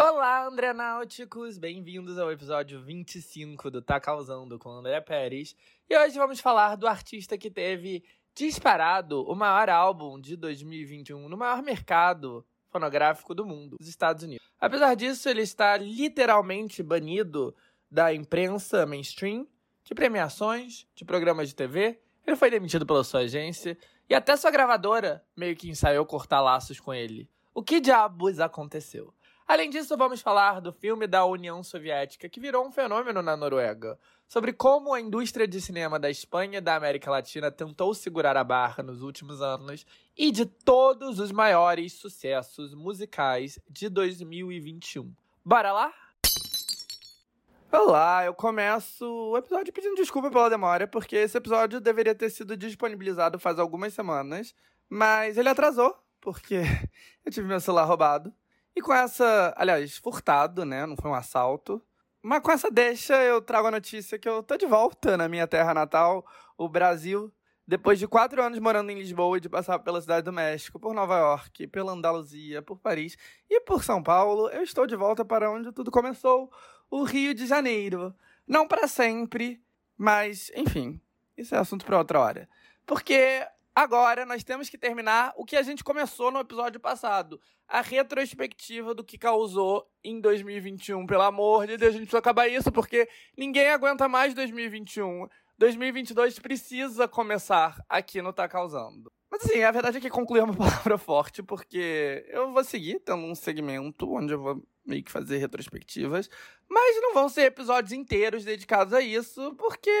Olá, André Náuticos! Bem-vindos ao episódio 25 do Tá Causando com André Pérez. E hoje vamos falar do artista que teve disparado o maior álbum de 2021 no maior mercado fonográfico do mundo, os Estados Unidos. Apesar disso, ele está literalmente banido da imprensa mainstream, de premiações, de programas de TV. Ele foi demitido pela sua agência e até sua gravadora meio que ensaiou cortar laços com ele. O que diabos aconteceu? Além disso, vamos falar do filme da União Soviética, que virou um fenômeno na Noruega, sobre como a indústria de cinema da Espanha e da América Latina tentou segurar a barra nos últimos anos, e de todos os maiores sucessos musicais de 2021. Bora lá? Olá, eu começo o episódio pedindo desculpa pela demora, porque esse episódio deveria ter sido disponibilizado faz algumas semanas, mas ele atrasou, porque eu tive meu celular roubado. E com essa, aliás, furtado, né? Não foi um assalto. Mas com essa deixa, eu trago a notícia que eu tô de volta na minha terra natal, o Brasil. Depois de quatro anos morando em Lisboa e de passar pela Cidade do México, por Nova York, pela Andaluzia, por Paris e por São Paulo, eu estou de volta para onde tudo começou, o Rio de Janeiro. Não para sempre, mas, enfim, isso é assunto para outra hora. Porque Agora nós temos que terminar o que a gente começou no episódio passado. A retrospectiva do que causou em 2021. Pelo amor de Deus, a gente precisa acabar isso, porque ninguém aguenta mais 2021. 2022 precisa começar aqui no Tá Causando. Mas assim, a verdade é que concluir é uma palavra forte, porque eu vou seguir tendo um segmento onde eu vou meio que fazer retrospectivas, mas não vão ser episódios inteiros dedicados a isso, porque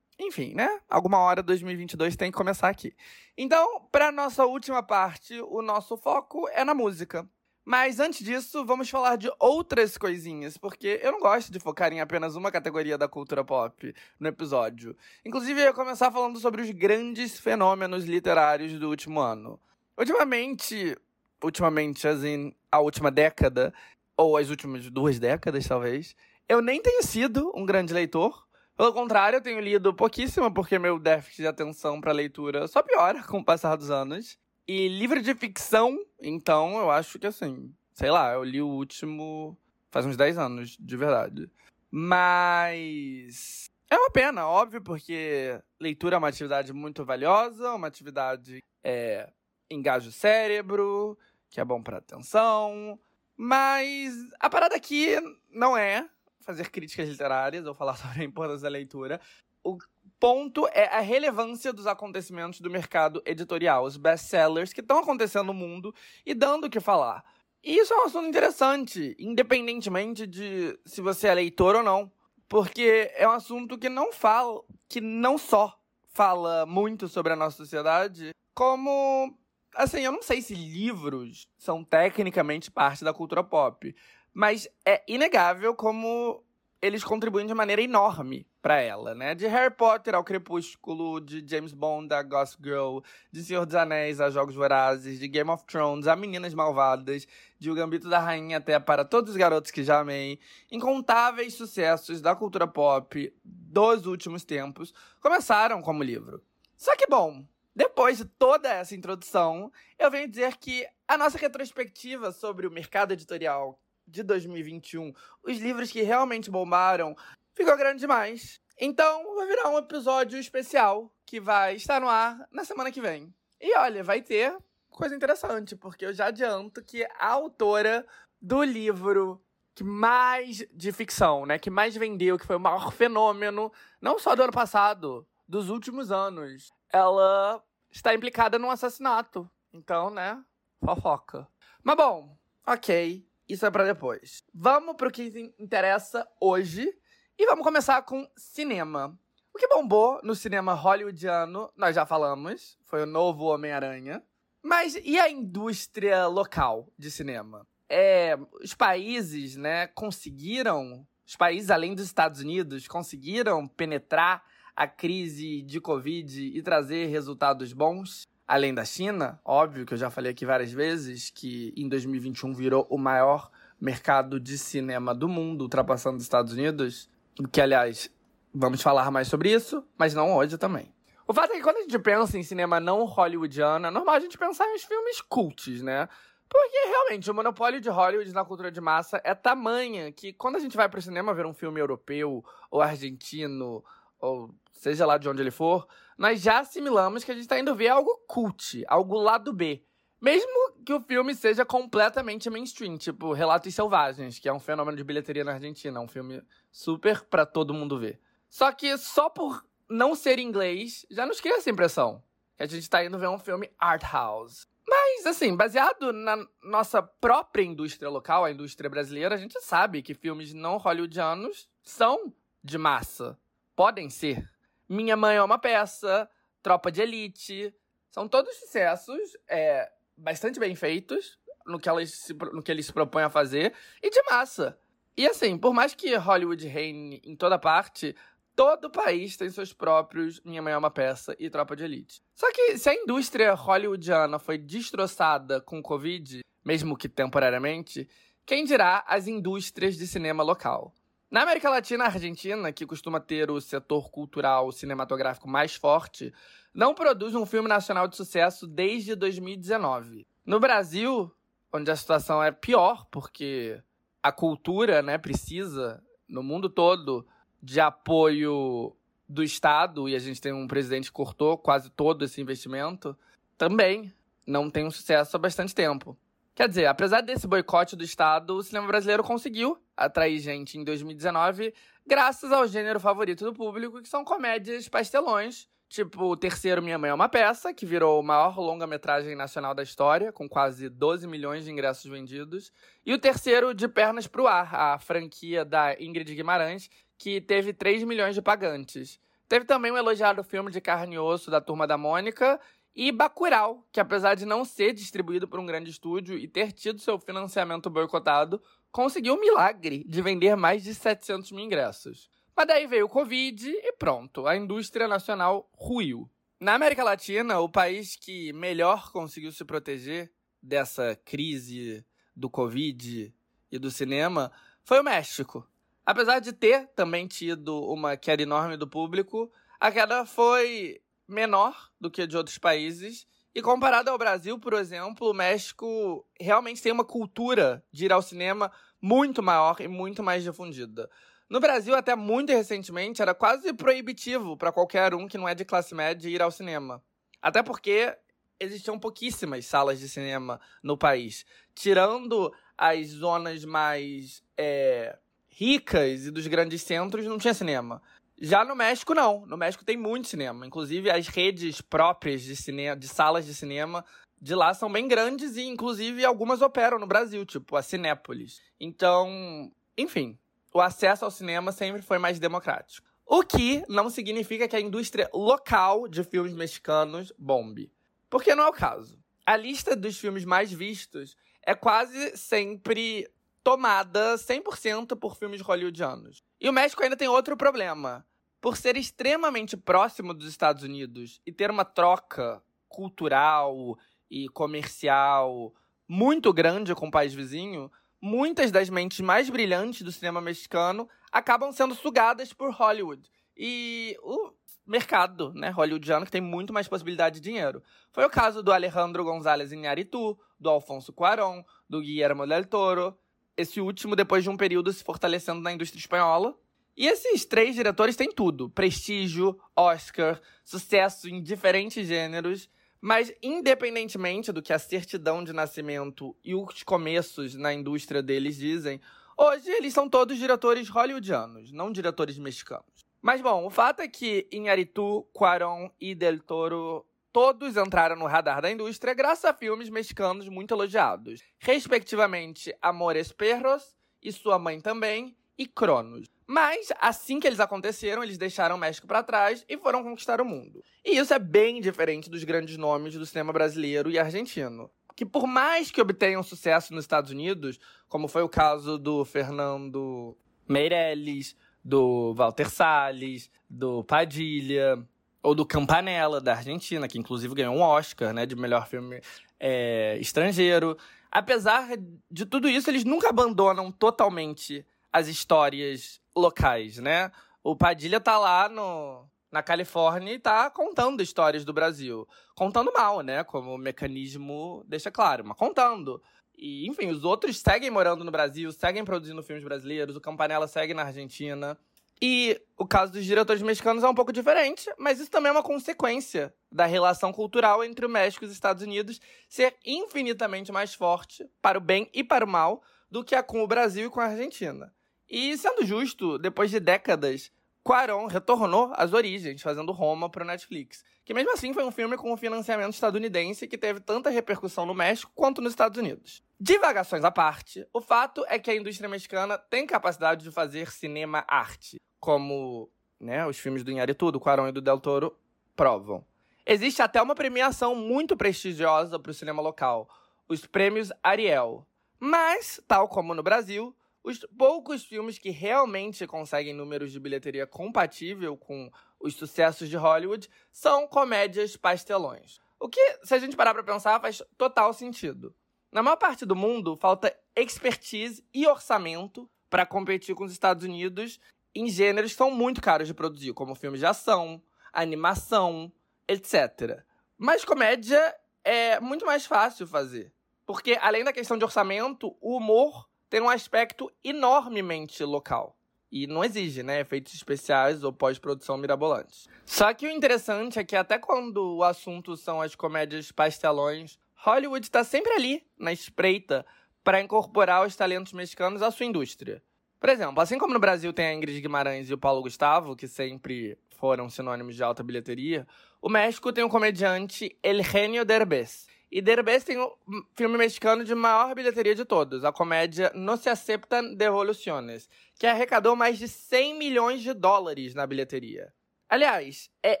enfim, né? Alguma hora 2022 tem que começar aqui. Então, para nossa última parte, o nosso foco é na música. Mas antes disso, vamos falar de outras coisinhas, porque eu não gosto de focar em apenas uma categoria da cultura pop no episódio. Inclusive, eu ia começar falando sobre os grandes fenômenos literários do último ano. Ultimamente, ultimamente, assim, a última década, ou as últimas duas décadas, talvez, eu nem tenho sido um grande leitor, pelo contrário, eu tenho lido pouquíssimo, porque meu déficit de atenção para leitura só piora com o passar dos anos. E livro de ficção, então, eu acho que assim, sei lá, eu li o último faz uns 10 anos, de verdade. Mas é uma pena, óbvio, porque leitura é uma atividade muito valiosa, uma atividade é engaja o cérebro, que é bom para atenção, mas a parada aqui não é fazer críticas literárias ou falar sobre a importância da leitura. O ponto é a relevância dos acontecimentos do mercado editorial, os best-sellers que estão acontecendo no mundo e dando o que falar. E isso é um assunto interessante, independentemente de se você é leitor ou não, porque é um assunto que não fala, que não só fala muito sobre a nossa sociedade, como assim, eu não sei se livros são tecnicamente parte da cultura pop, mas é inegável como eles contribuem de maneira enorme para ela, né? De Harry Potter ao Crepúsculo, de James Bond a Ghost Girl, de Senhor dos Anéis a Jogos Vorazes, de Game of Thrones a Meninas Malvadas, de O Gambito da Rainha até para Todos os Garotos que Já Amei, incontáveis sucessos da cultura pop dos últimos tempos começaram como livro. Só que, bom, depois de toda essa introdução, eu venho dizer que a nossa retrospectiva sobre o mercado editorial de 2021, os livros que realmente bombaram, ficou grande demais. Então, vai virar um episódio especial que vai estar no ar na semana que vem. E olha, vai ter coisa interessante, porque eu já adianto que a autora do livro que mais de ficção, né, que mais vendeu, que foi o maior fenômeno, não só do ano passado, dos últimos anos, ela está implicada num assassinato. Então, né, fofoca. Mas bom, ok. Isso é para depois. Vamos pro que interessa hoje. E vamos começar com cinema. O que bombou no cinema hollywoodiano, nós já falamos, foi o novo Homem-Aranha. Mas e a indústria local de cinema? É, os países, né, conseguiram, os países além dos Estados Unidos, conseguiram penetrar a crise de Covid e trazer resultados bons? Além da China, óbvio que eu já falei aqui várias vezes que em 2021 virou o maior mercado de cinema do mundo, ultrapassando os Estados Unidos, que aliás, vamos falar mais sobre isso, mas não hoje também. O fato é que quando a gente pensa em cinema não hollywoodiano, é normal a gente pensar em filmes cults, né? Porque realmente o monopólio de Hollywood na cultura de massa é tamanha que quando a gente vai pro cinema ver um filme europeu ou argentino ou seja lá de onde ele for, nós já assimilamos que a gente tá indo ver algo cult, algo lado B. Mesmo que o filme seja completamente mainstream, tipo Relatos Selvagens, que é um fenômeno de bilheteria na Argentina, um filme super para todo mundo ver. Só que só por não ser inglês, já nos cria essa impressão. Que a gente tá indo ver um filme art house. Mas, assim, baseado na nossa própria indústria local, a indústria brasileira, a gente sabe que filmes não hollywoodianos são de massa. Podem ser. Minha Mãe é uma peça, Tropa de Elite. São todos sucessos, é, bastante bem feitos no que, elas se, no que eles se propõem a fazer e de massa. E assim, por mais que Hollywood reine em toda parte, todo país tem seus próprios Minha Mãe é uma Peça e Tropa de Elite. Só que se a indústria hollywoodiana foi destroçada com o Covid, mesmo que temporariamente, quem dirá as indústrias de cinema local? Na América Latina, a Argentina, que costuma ter o setor cultural cinematográfico mais forte, não produz um filme nacional de sucesso desde 2019. No Brasil, onde a situação é pior, porque a cultura né, precisa, no mundo todo, de apoio do Estado, e a gente tem um presidente que cortou quase todo esse investimento, também não tem um sucesso há bastante tempo. Quer dizer, apesar desse boicote do Estado, o cinema brasileiro conseguiu atrair gente em 2019 graças ao gênero favorito do público, que são comédias pastelões, tipo O Terceiro Minha Mãe é uma Peça, que virou o maior longa-metragem nacional da história, com quase 12 milhões de ingressos vendidos, e o terceiro De Pernas pro Ar, a franquia da Ingrid Guimarães, que teve 3 milhões de pagantes. Teve também um elogiado filme de carne e osso da Turma da Mônica e Bacurau, que apesar de não ser distribuído por um grande estúdio e ter tido seu financiamento boicotado, conseguiu o milagre de vender mais de 700 mil ingressos. Mas daí veio o Covid e pronto, a indústria nacional ruiu. Na América Latina, o país que melhor conseguiu se proteger dessa crise do Covid e do cinema foi o México. Apesar de ter também tido uma queda enorme do público, a queda foi menor do que de outros países. E comparado ao Brasil, por exemplo, o México realmente tem uma cultura de ir ao cinema muito maior e muito mais difundida. No Brasil, até muito recentemente, era quase proibitivo para qualquer um que não é de classe média ir ao cinema. Até porque existiam pouquíssimas salas de cinema no país. Tirando as zonas mais é, ricas e dos grandes centros, não tinha cinema. Já no México, não. No México tem muito cinema. Inclusive, as redes próprias de cinema, de salas de cinema de lá são bem grandes e, inclusive, algumas operam no Brasil, tipo a Cinépolis. Então, enfim, o acesso ao cinema sempre foi mais democrático. O que não significa que a indústria local de filmes mexicanos bombe. Porque não é o caso. A lista dos filmes mais vistos é quase sempre tomada 100% por filmes hollywoodianos. E o México ainda tem outro problema por ser extremamente próximo dos Estados Unidos e ter uma troca cultural e comercial muito grande com o país vizinho, muitas das mentes mais brilhantes do cinema mexicano acabam sendo sugadas por Hollywood. E o mercado, né, hollywoodiano, que tem muito mais possibilidade de dinheiro. Foi o caso do Alejandro González Iñárritu, do Alfonso Cuarón, do Guillermo del Toro, esse último depois de um período se fortalecendo na indústria espanhola, e esses três diretores têm tudo: prestígio, Oscar, sucesso em diferentes gêneros. Mas, independentemente do que a certidão de nascimento e os começos na indústria deles dizem, hoje eles são todos diretores hollywoodianos, não diretores mexicanos. Mas, bom, o fato é que Inharitu, Cuarón e Del Toro todos entraram no radar da indústria graças a filmes mexicanos muito elogiados, respectivamente Amores Perros e Sua Mãe Também e Cronos. Mas, assim que eles aconteceram, eles deixaram o México para trás e foram conquistar o mundo. E isso é bem diferente dos grandes nomes do cinema brasileiro e argentino. Que por mais que obtenham sucesso nos Estados Unidos, como foi o caso do Fernando Meirelles, do Walter Salles, do Padilha, ou do Campanella, da Argentina, que inclusive ganhou um Oscar, né, de melhor filme é, estrangeiro. Apesar de tudo isso, eles nunca abandonam totalmente as histórias locais, né? O Padilha tá lá no, na Califórnia e tá contando histórias do Brasil. Contando mal, né? Como o mecanismo deixa claro, mas contando. E, enfim, os outros seguem morando no Brasil, seguem produzindo filmes brasileiros, o Campanella segue na Argentina. E o caso dos diretores mexicanos é um pouco diferente, mas isso também é uma consequência da relação cultural entre o México e os Estados Unidos ser infinitamente mais forte, para o bem e para o mal, do que a com o Brasil e com a Argentina. E, sendo justo, depois de décadas, Quaron retornou às origens, fazendo Roma para o Netflix. Que mesmo assim foi um filme com um financiamento estadunidense que teve tanta repercussão no México quanto nos Estados Unidos. Divagações à parte, o fato é que a indústria mexicana tem capacidade de fazer cinema-arte como né, os filmes do Inharitu, do Quaron e do Del Toro provam. Existe até uma premiação muito prestigiosa para o cinema local, os prêmios Ariel. Mas, tal como no Brasil, os poucos filmes que realmente conseguem números de bilheteria compatível com os sucessos de Hollywood são comédias pastelões. O que, se a gente parar para pensar, faz total sentido. Na maior parte do mundo, falta expertise e orçamento para competir com os Estados Unidos em gêneros que são muito caros de produzir, como filmes de ação, animação, etc. Mas comédia é muito mais fácil fazer. Porque, além da questão de orçamento, o humor tem um aspecto enormemente local. E não exige, né, efeitos especiais ou pós-produção mirabolantes. Só que o interessante é que até quando o assunto são as comédias pastelões, Hollywood está sempre ali, na espreita, para incorporar os talentos mexicanos à sua indústria. Por exemplo, assim como no Brasil tem a Ingrid Guimarães e o Paulo Gustavo, que sempre foram sinônimos de alta bilheteria, o México tem o comediante El Genio Derbez. E Derbez tem o filme mexicano de maior bilheteria de todos, a comédia No se aceptan devoluciones, que arrecadou mais de 100 milhões de dólares na bilheteria. Aliás, é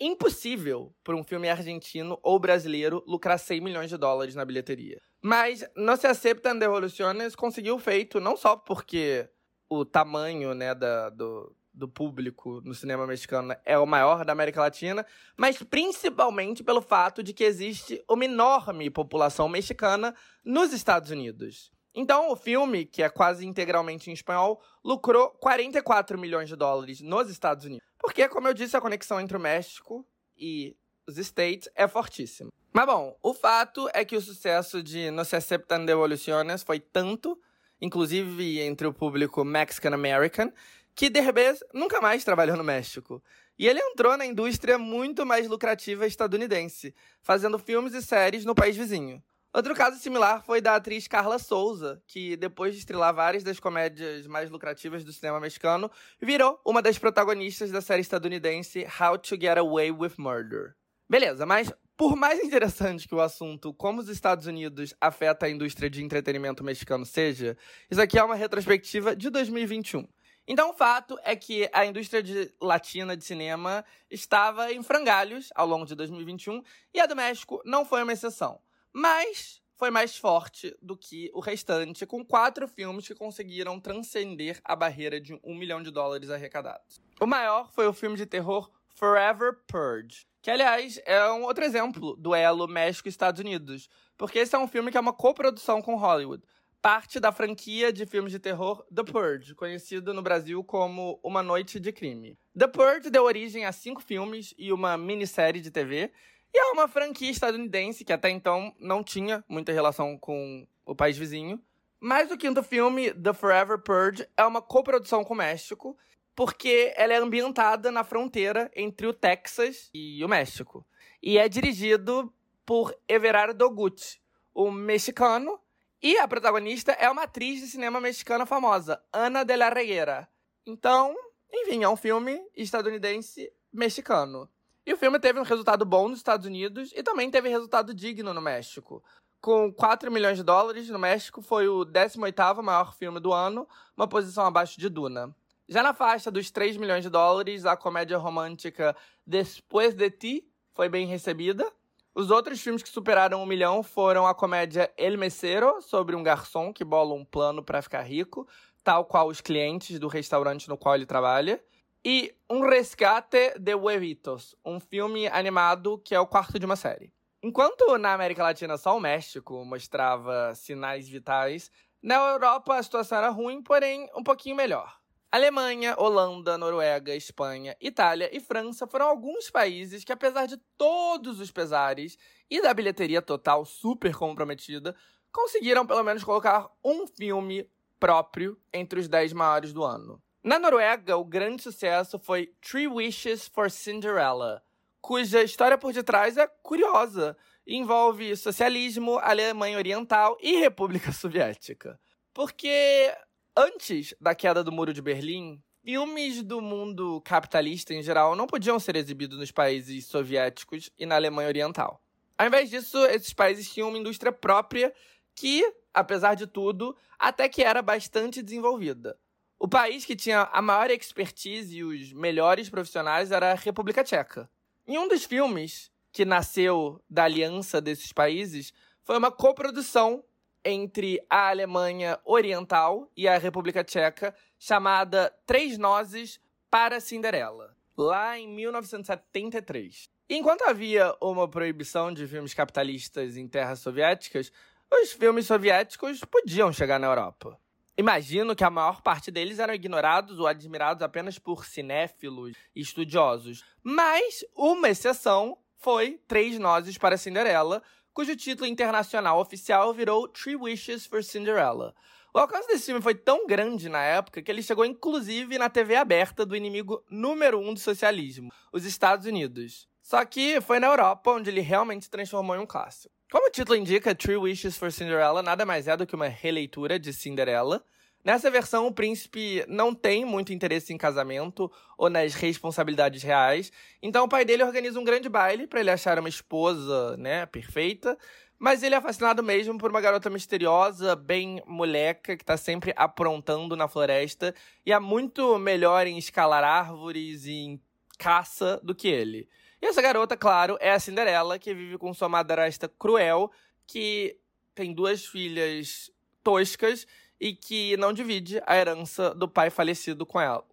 impossível para um filme argentino ou brasileiro lucrar 100 milhões de dólares na bilheteria. Mas No se aceptan devoluciones conseguiu feito não só porque o tamanho né, da, do, do público no cinema mexicano é o maior da América Latina, mas principalmente pelo fato de que existe uma enorme população mexicana nos Estados Unidos. Então, o filme, que é quase integralmente em espanhol, lucrou 44 milhões de dólares nos Estados Unidos. Porque, como eu disse, a conexão entre o México e os States é fortíssima. Mas bom, o fato é que o sucesso de No se aceptan devoluciones foi tanto inclusive entre o público Mexican American, que Derbez nunca mais trabalhou no México. E ele entrou na indústria muito mais lucrativa estadunidense, fazendo filmes e séries no país vizinho. Outro caso similar foi da atriz Carla Souza, que depois de estrelar várias das comédias mais lucrativas do cinema mexicano, virou uma das protagonistas da série estadunidense How to Get Away with Murder. Beleza, mas por mais interessante que o assunto como os Estados Unidos afeta a indústria de entretenimento mexicano seja, isso aqui é uma retrospectiva de 2021. Então, o fato é que a indústria de latina de cinema estava em frangalhos ao longo de 2021 e a do México não foi uma exceção. Mas foi mais forte do que o restante, com quatro filmes que conseguiram transcender a barreira de um milhão de dólares arrecadados. O maior foi o filme de terror Forever Purge, que, aliás, é um outro exemplo do elo México-Estados Unidos. Porque esse é um filme que é uma coprodução com Hollywood. Parte da franquia de filmes de terror The Purge, conhecido no Brasil como Uma Noite de Crime. The Purge deu origem a cinco filmes e uma minissérie de TV. E é uma franquia estadunidense que até então não tinha muita relação com o país vizinho. Mas o quinto filme, The Forever Purge, é uma coprodução com o México porque ela é ambientada na fronteira entre o Texas e o México. E é dirigido por Everardo Gucci, um mexicano, e a protagonista é uma atriz de cinema mexicana famosa, Ana de la Reguera. Então, enfim, é um filme estadunidense mexicano. E o filme teve um resultado bom nos Estados Unidos e também teve resultado digno no México. Com 4 milhões de dólares no México, foi o 18º maior filme do ano, uma posição abaixo de Duna. Já na faixa dos 3 milhões de dólares, a comédia romântica Después de Ti foi bem recebida. Os outros filmes que superaram um milhão foram a comédia El Mesero, sobre um garçom que bola um plano para ficar rico, tal qual os clientes do restaurante no qual ele trabalha, e Um Resgate de Huevitos, um filme animado que é o quarto de uma série. Enquanto na América Latina só o México mostrava sinais vitais, na Europa a situação era ruim, porém um pouquinho melhor. Alemanha, Holanda, Noruega, Espanha, Itália e França foram alguns países que, apesar de todos os pesares e da bilheteria total super comprometida, conseguiram pelo menos colocar um filme próprio entre os 10 maiores do ano. Na Noruega, o grande sucesso foi Three Wishes for Cinderella, cuja história por detrás é curiosa e envolve socialismo, Alemanha Oriental e República Soviética. Porque antes da queda do Muro de Berlim, filmes do mundo capitalista em geral não podiam ser exibidos nos países soviéticos e na Alemanha Oriental. Ao invés disso, esses países tinham uma indústria própria que, apesar de tudo, até que era bastante desenvolvida. O país que tinha a maior expertise e os melhores profissionais era a República Tcheca. Em um dos filmes que nasceu da aliança desses países, foi uma coprodução entre a Alemanha Oriental e a República Tcheca, chamada Três Nozes para Cinderela, lá em 1973. Enquanto havia uma proibição de filmes capitalistas em terras soviéticas, os filmes soviéticos podiam chegar na Europa. Imagino que a maior parte deles eram ignorados ou admirados apenas por cinéfilos e estudiosos. Mas uma exceção foi Três Nozes para Cinderela, cujo título internacional oficial virou Three Wishes for Cinderella. O alcance desse filme foi tão grande na época que ele chegou inclusive na TV aberta do inimigo número um do socialismo, os Estados Unidos. Só que foi na Europa onde ele realmente se transformou em um clássico. Como o título indica, Three Wishes for Cinderella nada mais é do que uma releitura de Cinderela. Nessa versão, o príncipe não tem muito interesse em casamento ou nas responsabilidades reais, então o pai dele organiza um grande baile para ele achar uma esposa, né, perfeita, mas ele é fascinado mesmo por uma garota misteriosa, bem moleca, que tá sempre aprontando na floresta e é muito melhor em escalar árvores e em caça do que ele. E essa garota, claro, é a Cinderela, que vive com sua madrasta cruel, que tem duas filhas toscas e que não divide a herança do pai falecido com ela.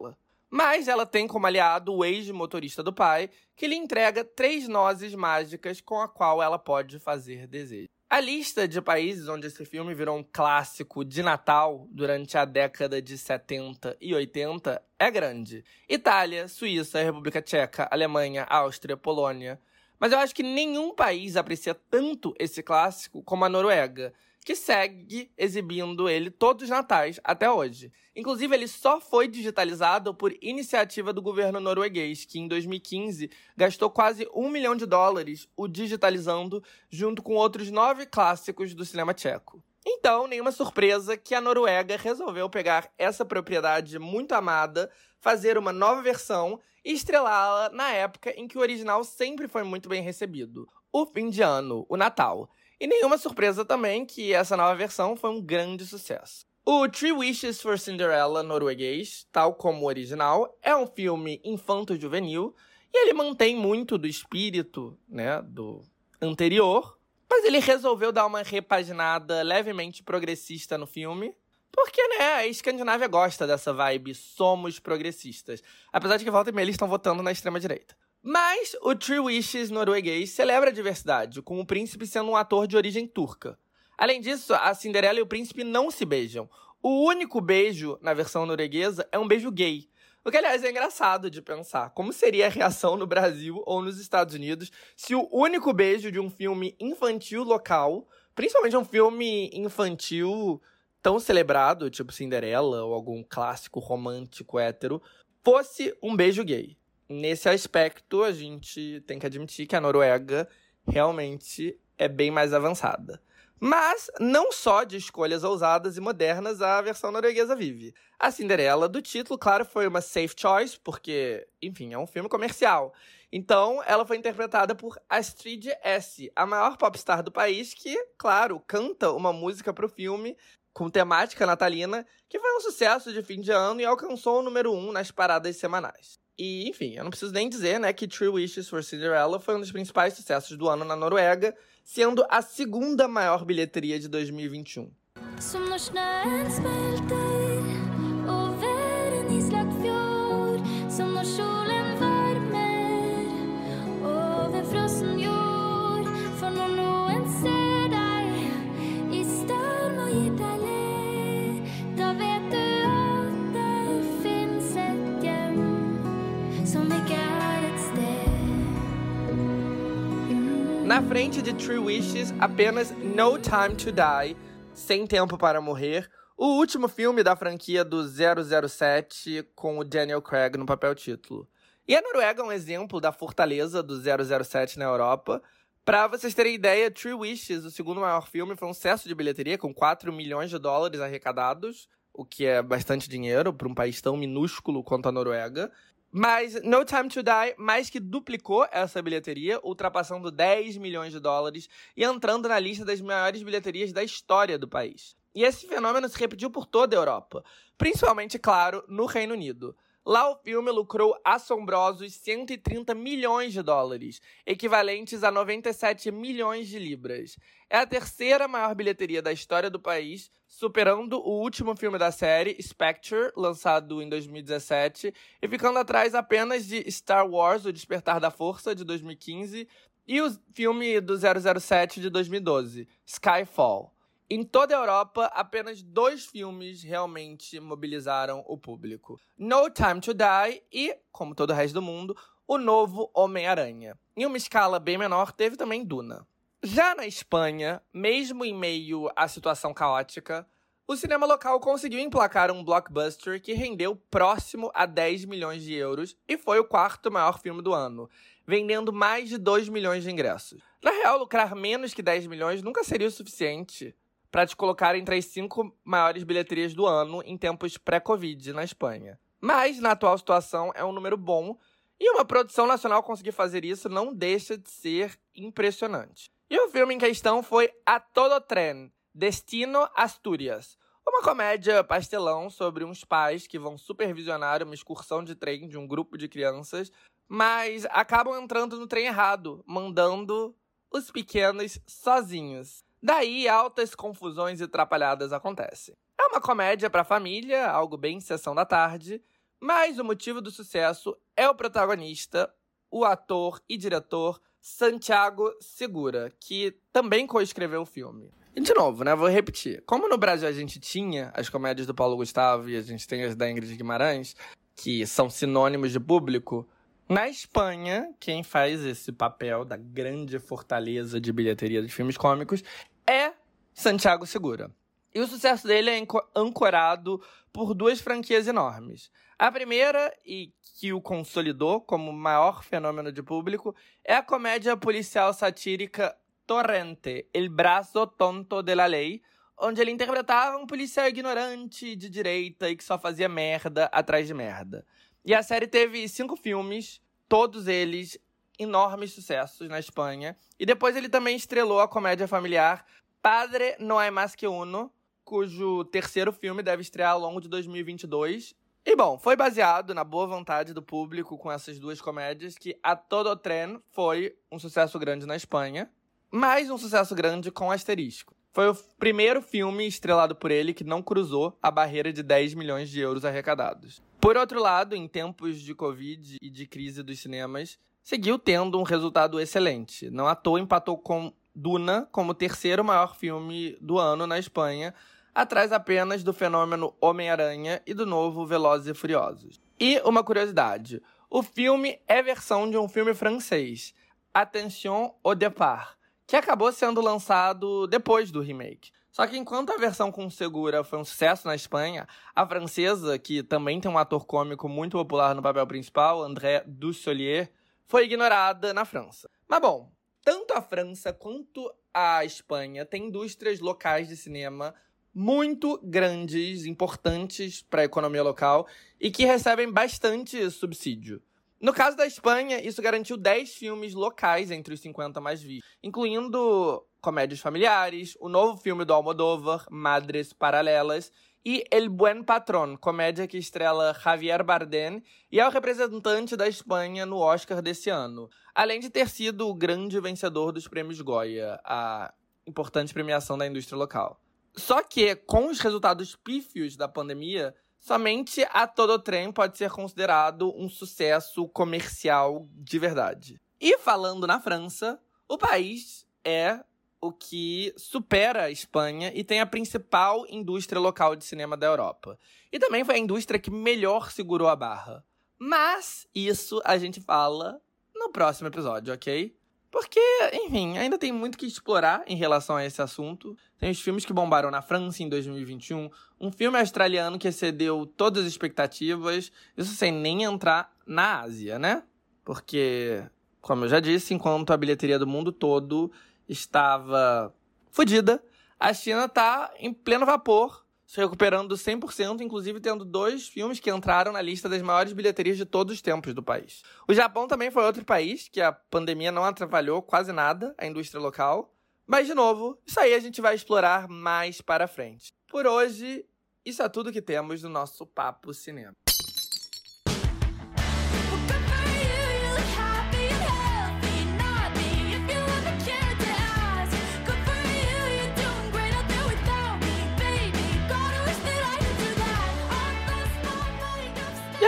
Mas ela tem como aliado o ex-motorista do pai, que lhe entrega três nozes mágicas com a qual ela pode fazer desejo. A lista de países onde esse filme virou um clássico de Natal durante a década de 70 e 80 é grande. Itália, Suíça, República Tcheca, Alemanha, Áustria, Polônia. Mas eu acho que nenhum país aprecia tanto esse clássico como a Noruega, que segue exibindo ele todos os natais até hoje. Inclusive, ele só foi digitalizado por iniciativa do governo norueguês, que em 2015 gastou quase um milhão de dólares o digitalizando, junto com outros nove clássicos do cinema tcheco. Então, nenhuma surpresa que a Noruega resolveu pegar essa propriedade muito amada, fazer uma nova versão e estrelá-la na época em que o original sempre foi muito bem recebido o fim de ano, o Natal. E nenhuma surpresa também que essa nova versão foi um grande sucesso. O Three Wishes for Cinderella norueguês, tal como o original, é um filme infanto-juvenil e ele mantém muito do espírito, né, do anterior, mas ele resolveu dar uma repaginada levemente progressista no filme, porque, né, a Escandinávia gosta dessa vibe somos progressistas, apesar de que volta e meia eles estão votando na extrema direita. Mas o Three Wishes norueguês celebra a diversidade, com o príncipe sendo um ator de origem turca. Além disso, a Cinderela e o príncipe não se beijam. O único beijo na versão norueguesa é um beijo gay. O que, aliás, é engraçado de pensar. Como seria a reação no Brasil ou nos Estados Unidos se o único beijo de um filme infantil local, principalmente um filme infantil tão celebrado, tipo Cinderela ou algum clássico romântico hétero, fosse um beijo gay? Nesse aspecto, a gente tem que admitir que a Noruega realmente é bem mais avançada. Mas não só de escolhas ousadas e modernas a versão norueguesa vive. A Cinderela do título, claro, foi uma safe choice, porque, enfim, é um filme comercial. Então, ela foi interpretada por Astrid S., a maior popstar do país, que, claro, canta uma música para o filme com temática natalina, que foi um sucesso de fim de ano e alcançou o número 1 um nas paradas semanais. E, enfim, eu não preciso nem dizer, né, que True Wishes for Cinderella foi um dos principais sucessos do ano na Noruega, sendo a segunda maior bilheteria de 2021. Na frente de Three Wishes, apenas No Time to Die, Sem Tempo para Morrer, o último filme da franquia do 007 com o Daniel Craig no papel título. E a Noruega é um exemplo da fortaleza do 007 na Europa. Para vocês terem ideia, Three Wishes, o segundo maior filme, foi um sucesso de bilheteria com 4 milhões de dólares arrecadados, o que é bastante dinheiro para um país tão minúsculo quanto a Noruega. Mas No Time to Die mais que duplicou essa bilheteria, ultrapassando 10 milhões de dólares e entrando na lista das maiores bilheterias da história do país. E esse fenômeno se repetiu por toda a Europa, principalmente, claro, no Reino Unido. Lá o filme lucrou assombrosos 130 milhões de dólares, equivalentes a 97 milhões de libras. É a terceira maior bilheteria da história do país, superando o último filme da série, Spectre, lançado em 2017, e ficando atrás apenas de Star Wars: O Despertar da Força, de 2015, e o filme do 007 de 2012, Skyfall. Em toda a Europa, apenas dois filmes realmente mobilizaram o público: No Time to Die e, como todo o resto do mundo, o novo Homem-Aranha. Em uma escala bem menor, teve também Duna. Já na Espanha, mesmo em meio à situação caótica, o cinema local conseguiu emplacar um blockbuster que rendeu próximo a 10 milhões de euros e foi o quarto maior filme do ano, vendendo mais de 2 milhões de ingressos. Na real, lucrar menos que 10 milhões nunca seria o suficiente para te colocar entre as cinco maiores bilheterias do ano em tempos pré-Covid na Espanha. Mas, na atual situação, é um número bom e uma produção nacional conseguir fazer isso não deixa de ser impressionante. E o filme em questão foi A Todo Tren, Destino Asturias, uma comédia pastelão sobre uns pais que vão supervisionar uma excursão de trem de um grupo de crianças, mas acabam entrando no trem errado, mandando os pequenos sozinhos. Daí, altas confusões e atrapalhadas acontecem. É uma comédia para família, algo bem sessão da tarde, mas o motivo do sucesso é o protagonista, o ator e diretor Santiago Segura, que também coescreveu o filme. E de novo, né, vou repetir. Como no Brasil a gente tinha as comédias do Paulo Gustavo e a gente tem as da Ingrid Guimarães, que são sinônimos de público, na Espanha, quem faz esse papel da grande fortaleza de bilheteria de filmes cômicos é Santiago Segura. E o sucesso dele é ancorado por duas franquias enormes. A primeira, e que o consolidou como maior fenômeno de público, é a comédia policial satírica Torrente, El Brazo Tonto de la Ley, onde ele interpretava um policial ignorante de direita e que só fazia merda atrás de merda. E a série teve cinco filmes, todos eles enormes sucessos na Espanha. E depois ele também estrelou a comédia familiar Padre No Hay Más Que Uno, cujo terceiro filme deve estrear ao longo de 2022. E bom, foi baseado na boa vontade do público com essas duas comédias que A Todo Tren foi um sucesso grande na Espanha, mais um sucesso grande com asterisco. Foi o primeiro filme estrelado por ele que não cruzou a barreira de 10 milhões de euros arrecadados. Por outro lado, em tempos de Covid e de crise dos cinemas, seguiu tendo um resultado excelente. Não à toa empatou com Duna como o terceiro maior filme do ano na Espanha, atrás apenas do fenômeno Homem-Aranha e do novo Velozes e Furiosos. E uma curiosidade, o filme é versão de um filme francês, Attention au départ, que acabou sendo lançado depois do remake. Só que enquanto a versão com Segura foi um sucesso na Espanha, a francesa, que também tem um ator cômico muito popular no papel principal, André Dussolier, foi ignorada na França. Mas bom, tanto a França quanto a Espanha têm indústrias locais de cinema muito grandes, importantes para a economia local e que recebem bastante subsídio. No caso da Espanha, isso garantiu 10 filmes locais entre os 50 mais vistos, incluindo comédias familiares, o novo filme do Almodóvar, Madres Paralelas, e El Buen Patrón, comédia que estrela Javier Bardem e é o representante da Espanha no Oscar desse ano, além de ter sido o grande vencedor dos prêmios Goya, a importante premiação da indústria local. Só que, com os resultados pífios da pandemia, somente a Todo Trem pode ser considerado um sucesso comercial de verdade. E falando na França, o país é o que supera a Espanha e tem a principal indústria local de cinema da Europa. E também foi a indústria que melhor segurou a barra. Mas isso a gente fala no próximo episódio, ok? Porque, enfim, ainda tem muito que explorar em relação a esse assunto. Tem os filmes que bombaram na França em 2021, um filme australiano que excedeu todas as expectativas, isso sem nem entrar na Ásia, né? Porque, como eu já disse, enquanto a bilheteria do mundo todo estava fodida, a China tá em pleno vapor se recuperando 100%, inclusive tendo dois filmes que entraram na lista das maiores bilheterias de todos os tempos do país. O Japão também foi outro país que a pandemia não atrapalhou quase nada a indústria local. Mas, de novo, isso aí a gente vai explorar mais para frente. Por hoje, isso é tudo que temos no nosso Papo Cinema.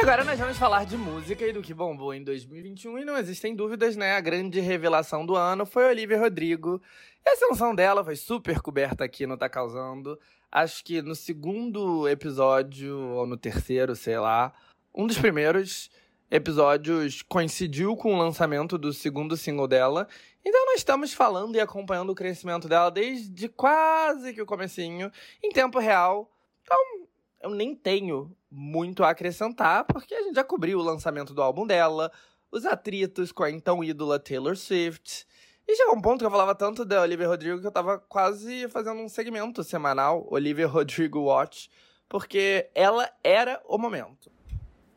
Agora nós vamos falar de música e do que bombou em 2021 e não existem dúvidas, né? A grande revelação do ano foi Olivia Rodrigo. E a ascensão dela foi super coberta aqui no Tá Causando. Acho que no segundo episódio, ou no terceiro, sei lá, um dos primeiros episódios coincidiu com o lançamento do segundo single dela. Então nós estamos falando e acompanhando o crescimento dela desde quase que o comecinho, em tempo real. Então, eu nem tenho muito a acrescentar, porque a gente já cobriu o lançamento do álbum dela, os atritos com a então ídola Taylor Swift. E chegou um ponto que eu falava tanto da Olivia Rodrigo que eu tava quase fazendo um segmento semanal, Olivia Rodrigo Watch, porque ela era o momento.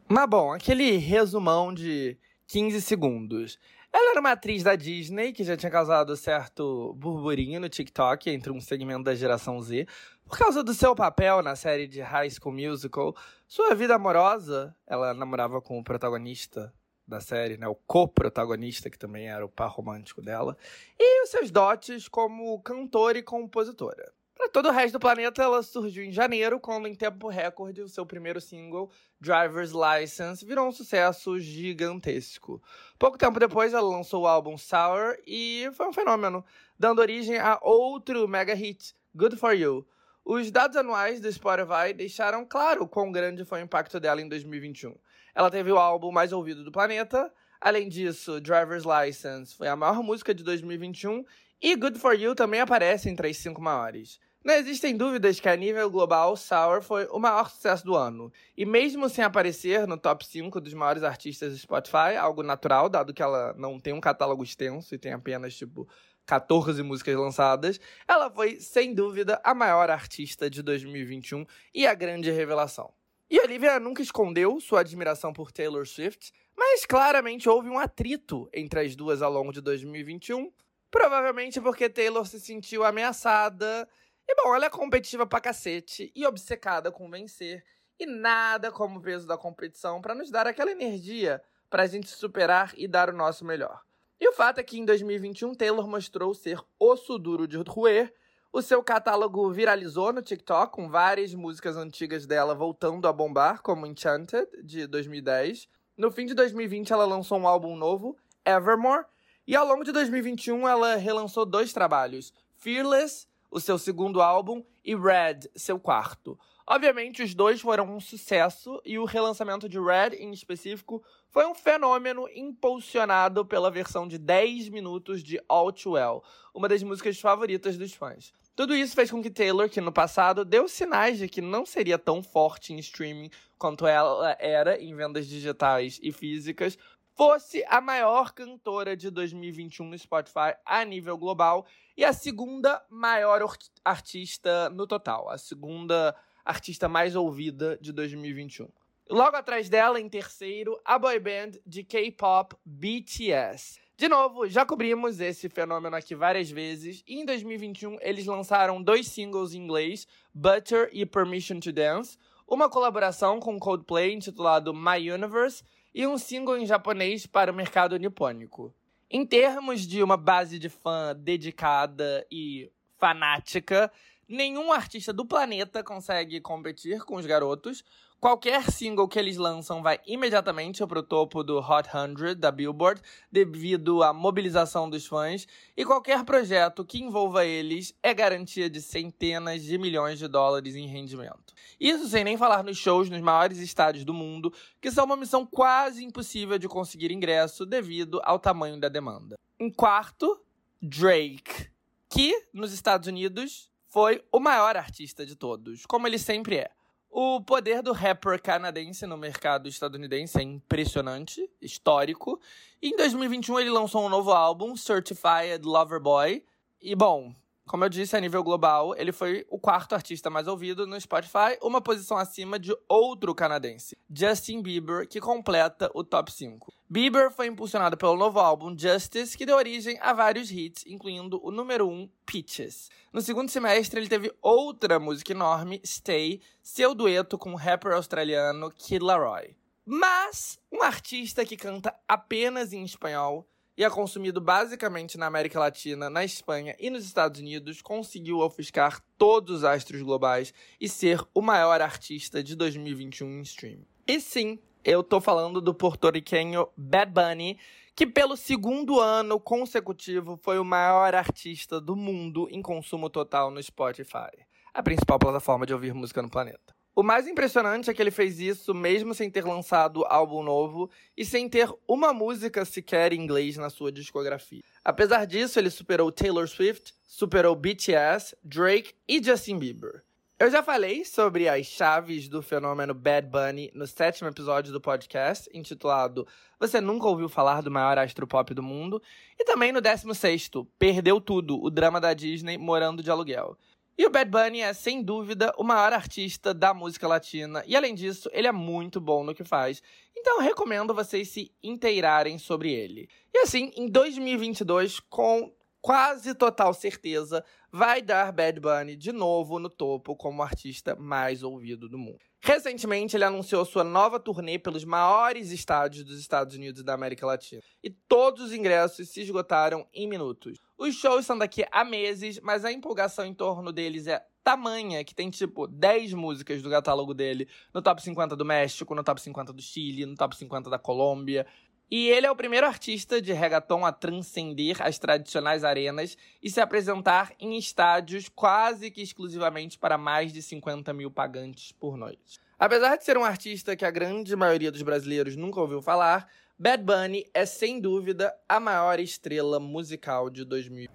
Mas bom, aquele resumão de 15 segundos. Ela era uma atriz da Disney que já tinha causado certo burburinho no TikTok entre um segmento da geração Z, por causa do seu papel na série de High School Musical, sua vida amorosa, ela namorava com o protagonista da série, né, o co-protagonista, que também era o par romântico dela, e os seus dotes como cantora e compositora. Para todo o resto do planeta, ela surgiu em janeiro, quando, em tempo recorde, o seu primeiro single, Driver's License, virou um sucesso gigantesco. Pouco tempo depois, ela lançou o álbum Sour e foi um fenômeno, dando origem a outro mega hit, Good For You, os dados anuais do Spotify deixaram claro quão grande foi o impacto dela em 2021. Ela teve o álbum mais ouvido do planeta. Além disso, Driver's License foi a maior música de 2021 e Good For You também aparece entre as cinco maiores. Não existem dúvidas que, a nível global, Sour foi o maior sucesso do ano. E mesmo sem aparecer no top 5 dos maiores artistas do Spotify, algo natural, dado que ela não tem um catálogo extenso e tem apenas, tipo, 14 músicas lançadas, ela foi, sem dúvida, a maior artista de 2021 e a grande revelação. E Olivia nunca escondeu sua admiração por Taylor Swift, mas claramente houve um atrito entre as duas ao longo de 2021, provavelmente porque Taylor se sentiu ameaçada. E bom, ela é competitiva pra cacete e obcecada com vencer, e nada como o peso da competição para nos dar aquela energia pra gente superar e dar o nosso melhor. E o fato é que em 2021 Taylor mostrou ser osso duro de roer. O seu catálogo viralizou no TikTok, com várias músicas antigas dela voltando a bombar, como Enchanted, de 2010. No fim de 2020, ela lançou um álbum novo, Evermore. E ao longo de 2021, ela relançou dois trabalhos: Fearless, o seu segundo álbum, e Red, seu quarto. Obviamente, os dois foram um sucesso e o relançamento de Red, em específico, foi um fenômeno impulsionado pela versão de 10 minutos de All Too Well, uma das músicas favoritas dos fãs. Tudo isso fez com que Taylor, que no passado deu sinais de que não seria tão forte em streaming quanto ela era em vendas digitais e físicas, fosse a maior cantora de 2021 no Spotify a nível global e a segunda maior artista no total, a segunda artista mais ouvida de 2021. Logo atrás dela, em terceiro, a boy band de K-pop BTS. De novo, já cobrimos esse fenômeno aqui várias vezes. E em 2021, eles lançaram dois singles em inglês, Butter e Permission to Dance, uma colaboração com Coldplay intitulado My Universe e um single em japonês para o mercado nipônico. Em termos de uma base de fã dedicada e fanática, nenhum artista do planeta consegue competir com os garotos. Qualquer single que eles lançam vai imediatamente para o topo do Hot 100 da Billboard, devido à mobilização dos fãs, e qualquer projeto que envolva eles é garantia de centenas de milhões de dólares em rendimento. Isso sem nem falar nos shows nos maiores estádios do mundo, que são uma missão quase impossível de conseguir ingresso devido ao tamanho da demanda. Em quarto, Drake, que nos Estados Unidos foi o maior artista de todos, como ele sempre é. O poder do rapper canadense no mercado estadunidense é impressionante, histórico. E em 2021 ele lançou um novo álbum, Certified Lover Boy. E bom, como eu disse, a nível global, ele foi o quarto artista mais ouvido no Spotify, uma posição acima de outro canadense, Justin Bieber, que completa o top 5. Bieber foi impulsionado pelo novo álbum Justice, que deu origem a vários hits, incluindo o número 1, Peaches. No segundo semestre, ele teve outra música enorme, Stay, seu dueto com o rapper australiano Kid Laroi. Mas um artista que canta apenas em espanhol e é consumido basicamente na América Latina, na Espanha e nos Estados Unidos, conseguiu ofuscar todos os astros globais e ser o maior artista de 2021 em stream. E sim, eu tô falando do porto-riquenho Bad Bunny, que pelo segundo ano consecutivo foi o maior artista do mundo em consumo total no Spotify, a principal plataforma de ouvir música no planeta. O mais impressionante é que ele fez isso mesmo sem ter lançado álbum novo e sem ter uma música sequer em inglês na sua discografia. Apesar disso, ele superou Taylor Swift, superou BTS, Drake e Justin Bieber. Eu já falei sobre as chaves do fenômeno Bad Bunny no sétimo episódio do podcast, intitulado Você Nunca Ouviu Falar do Maior Astro Pop do Mundo, e também no décimo sexto, Perdeu Tudo, o drama da Disney morando de aluguel. E o Bad Bunny é, sem dúvida, o maior artista da música latina. E além disso, ele é muito bom no que faz. Então recomendo vocês se inteirarem sobre ele. E assim, em 2022, com quase total certeza, vai dar Bad Bunny de novo no topo como artista mais ouvido do mundo. Recentemente, ele anunciou sua nova turnê pelos maiores estádios dos Estados Unidos e da América Latina. E todos os ingressos se esgotaram em minutos. Os shows são daqui a meses, mas a empolgação em torno deles é tamanha que tem tipo 10 músicas do catálogo dele no top 50 do México, no top 50 do Chile, no top 50 da Colômbia. E ele é o primeiro artista de reggaeton a transcender as tradicionais arenas e se apresentar em estádios quase que exclusivamente para mais de 50 mil pagantes por noite. Apesar de ser um artista que a grande maioria dos brasileiros nunca ouviu falar, Bad Bunny é sem dúvida a maior estrela musical de 2000.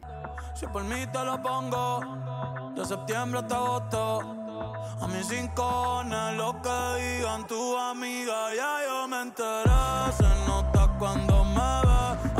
Se por mí te lo pongo, de septiembre hasta agosto. A mis rincones, lo que digan tu amiga, ya yo me enteré. Se nota cuando me ve,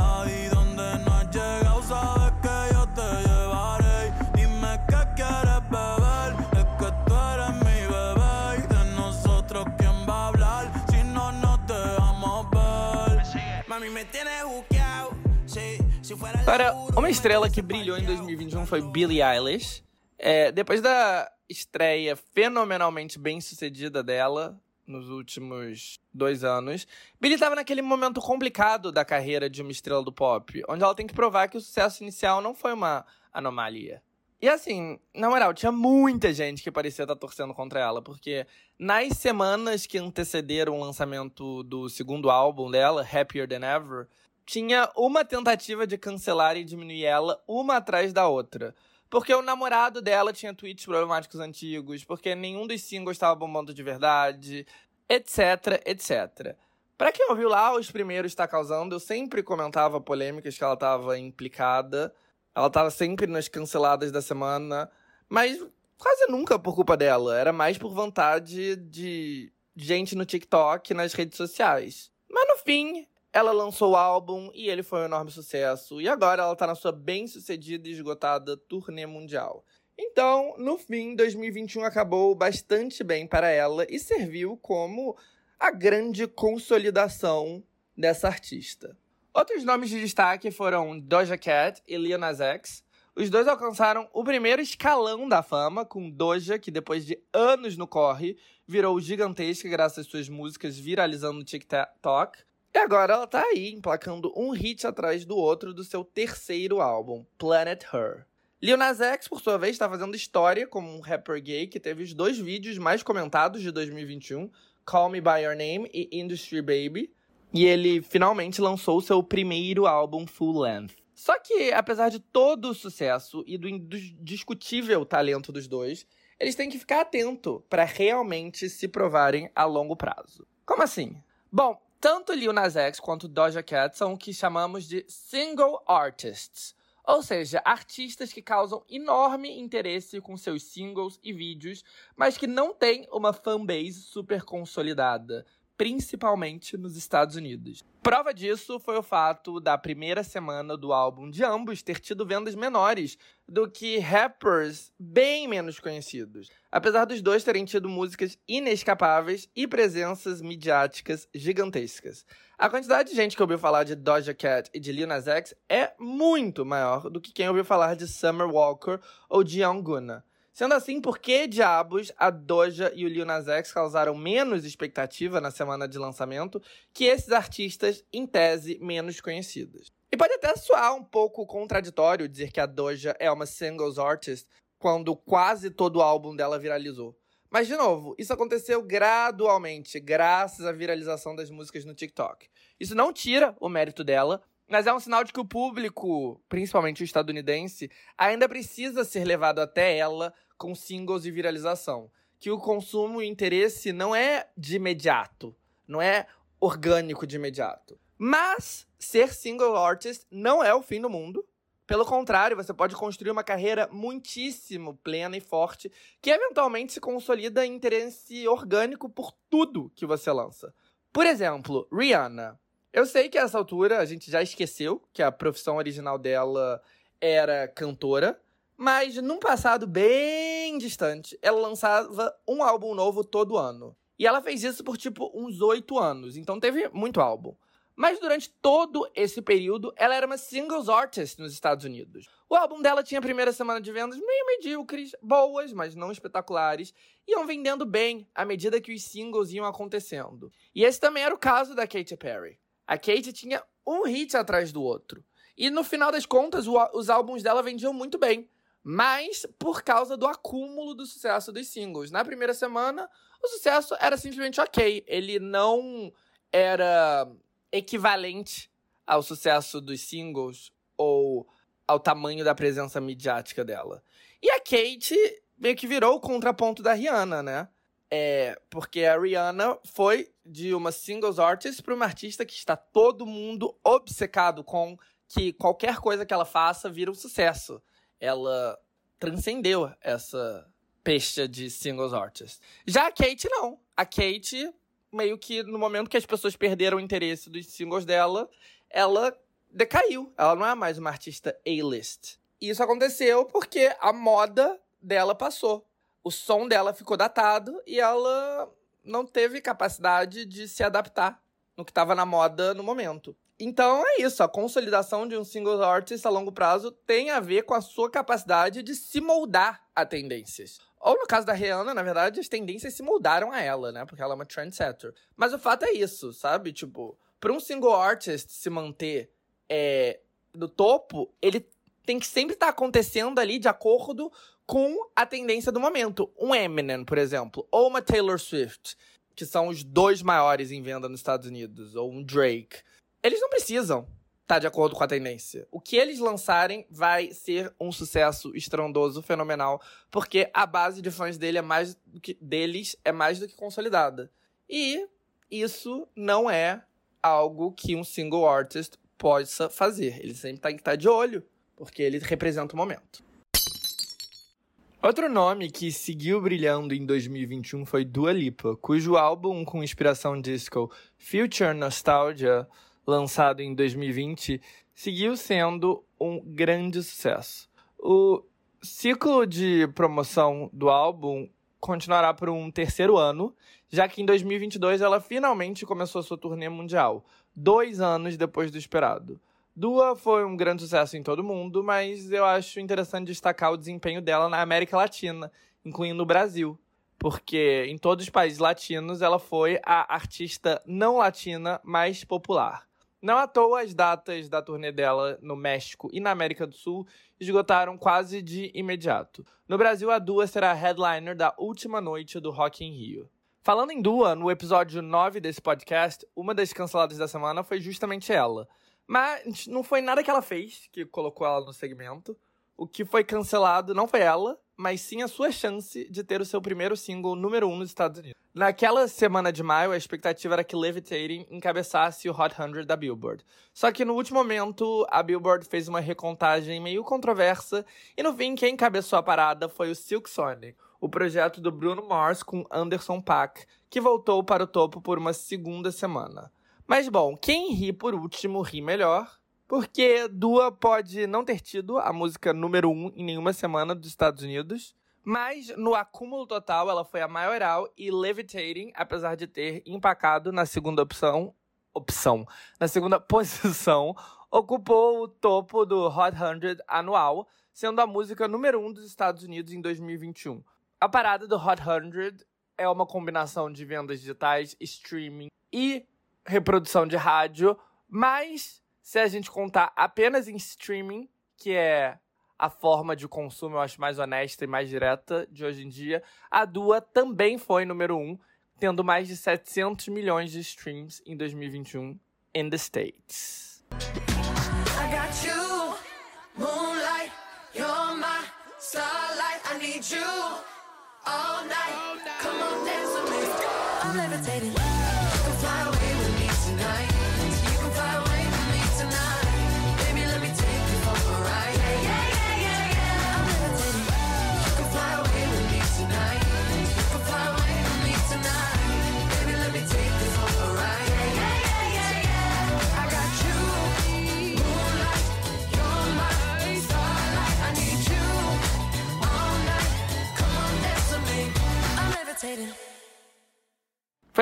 Para uma estrela que brilhou em 2021 foi Billie Eilish. É, depois da estreia fenomenalmente bem sucedida dela nos últimos dois anos, Billie estava naquele momento complicado da carreira de uma estrela do pop, onde ela tem que provar que o sucesso inicial não foi uma anomalia. E assim, na moral, tinha muita gente que parecia estar torcendo contra ela, porque nas semanas que antecederam o lançamento do segundo álbum dela, Happier Than Ever, tinha uma tentativa de cancelar e diminuir ela uma atrás da outra. Porque o namorado dela tinha tweets problemáticos antigos, porque nenhum dos singles estava bombando de verdade, etc, etc. Para quem ouviu lá os primeiros está causando, eu sempre comentava polêmicas que ela estava implicada. Ela estava sempre nas canceladas da semana, mas quase nunca por culpa dela. Era mais por vontade de gente no TikTok, nas redes sociais. Mas no fim, ela lançou o álbum e ele foi um enorme sucesso. E agora ela tá na sua bem-sucedida e esgotada turnê mundial. Então, no fim, 2021 acabou bastante bem para ela e serviu como a grande consolidação dessa artista. Outros nomes de destaque foram Doja Cat e Lil Nas X. Os dois alcançaram o primeiro escalão da fama, com Doja, que depois de anos no corre, virou gigantesca graças às suas músicas viralizando no TikTok. E agora ela tá aí, emplacando um hit atrás do outro do seu terceiro álbum, Planet Her. Lil Nas X, por sua vez, está fazendo história como um rapper gay que teve os dois vídeos mais comentados de 2021, Call Me By Your Name e Industry Baby. E ele finalmente lançou seu primeiro álbum full length. Só que, apesar de todo o sucesso e do indiscutível talento dos dois, eles têm que ficar atento para realmente se provarem a longo prazo. Como assim? Bom, Tanto Lil Nas X quanto Doja Cat são o que chamamos de single artists, ou seja, artistas que causam enorme interesse com seus singles e vídeos, mas que não têm uma fanbase super consolidada, principalmente nos Estados Unidos. Prova disso foi o fato da primeira semana do álbum de ambos ter tido vendas menores do que rappers bem menos conhecidos, apesar dos dois terem tido músicas inescapáveis e presenças midiáticas gigantescas. A quantidade de gente que ouviu falar de Doja Cat e de Lil Nas X é muito maior do que quem ouviu falar de Summer Walker ou de Young Gunna. Sendo assim, por que diabos a Doja e o Lil Nas X causaram menos expectativa na semana de lançamento que esses artistas, em tese, menos conhecidos? E pode até soar um pouco contraditório dizer que a Doja é uma singles artist quando quase todo o álbum dela viralizou. Mas, de novo, isso aconteceu gradualmente, graças à viralização das músicas no TikTok. Isso não tira o mérito dela, mas é um sinal de que o público, principalmente o estadunidense, ainda precisa ser levado até ela com singles de viralização. Que o consumo e interesse não é de imediato, não é orgânico de imediato. Mas ser single artist não é o fim do mundo. Pelo contrário, você pode construir uma carreira muitíssimo plena e forte, que eventualmente se consolida em interesse orgânico por tudo que você lança. Por exemplo, Rihanna. Eu sei que a essa altura a gente já esqueceu que a profissão original dela era cantora, mas num passado bem distante, ela lançava um álbum novo todo ano. E ela fez isso por tipo uns oito anos, então teve muito álbum. Mas durante todo esse período, ela era uma singles artist nos Estados Unidos. O álbum dela tinha a primeira semana de vendas meio medíocres, boas, mas não espetaculares, iam vendendo bem à medida que os singles iam acontecendo. E esse também era o caso da Katy Perry. A Katy tinha um hit atrás do outro. E no final das contas, os álbuns dela vendiam muito bem mas por causa do acúmulo do sucesso dos singles. Na primeira semana, o sucesso era simplesmente ok. Ele não era equivalente ao sucesso dos singles ou ao tamanho da presença midiática dela. E a Kate meio que virou o contraponto da Rihanna, né? É, porque a Rihanna foi de uma singles artist para uma artista que está todo mundo obcecado com que qualquer coisa que ela faça vira um sucesso ela transcendeu essa peste de singles artists. Já a Kate, não. A Kate, meio que no momento que as pessoas perderam o interesse dos singles dela, ela decaiu. Ela não é mais uma artista A-list. Isso aconteceu porque a moda dela passou. O som dela ficou datado e ela não teve capacidade de se adaptar no que estava na moda no momento. Então é isso, a consolidação de um single artist a longo prazo tem a ver com a sua capacidade de se moldar a tendências. Ou no caso da Rihanna, na verdade, as tendências se moldaram a ela, né? Porque ela é uma trendsetter. Mas o fato é isso, sabe? Tipo, para um single artist se manter é, no topo, ele tem que sempre estar tá acontecendo ali de acordo com a tendência do momento. Um Eminem, por exemplo, ou uma Taylor Swift, que são os dois maiores em venda nos Estados Unidos, ou um Drake eles não precisam estar tá de acordo com a tendência. O que eles lançarem vai ser um sucesso estrondoso, fenomenal, porque a base de fãs dele é mais do que, deles é mais do que consolidada. E isso não é algo que um single artist possa fazer. Ele sempre tem que estar de olho, porque ele representa o momento. Outro nome que seguiu brilhando em 2021 foi Dua Lipa, cujo álbum com inspiração disco Future Nostalgia lançado em 2020, seguiu sendo um grande sucesso. O ciclo de promoção do álbum continuará por um terceiro ano, já que em 2022 ela finalmente começou sua turnê mundial, dois anos depois do esperado. Dua foi um grande sucesso em todo mundo, mas eu acho interessante destacar o desempenho dela na América Latina, incluindo o Brasil, porque em todos os países latinos ela foi a artista não latina mais popular. Não à toa, as datas da turnê dela no México e na América do Sul esgotaram quase de imediato. No Brasil, a Dua será a headliner da última noite do Rock in Rio. Falando em Dua, no episódio 9 desse podcast, uma das canceladas da semana foi justamente ela. Mas não foi nada que ela fez que colocou ela no segmento. O que foi cancelado não foi ela, mas sim a sua chance de ter o seu primeiro single número 1 um nos Estados Unidos. Naquela semana de maio, a expectativa era que Levitating encabeçasse o Hot 100 da Billboard. Só que no último momento, a Billboard fez uma recontagem meio controversa e no fim quem encabeçou a parada foi o Silk Sonic, o projeto do Bruno Mars com Anderson Paak, que voltou para o topo por uma segunda semana. Mas bom, quem ri por último ri melhor, porque Dua pode não ter tido a música número 1 um em nenhuma semana dos Estados Unidos, mas no acúmulo total ela foi a maioral e Levitating, apesar de ter empacado na segunda opção, opção, na segunda posição, ocupou o topo do Hot 100 anual, sendo a música número 1 um dos Estados Unidos em 2021. A parada do Hot 100 é uma combinação de vendas digitais, streaming e reprodução de rádio, mas se a gente contar apenas em streaming, que é a forma de consumo, eu acho, mais honesta e mais direta de hoje em dia, a Dua também foi número um, tendo mais de 700 milhões de streams em 2021 in the States. I got you, moonlight, you're my starlight, I need you all night, come on dance with me, I'm levitating.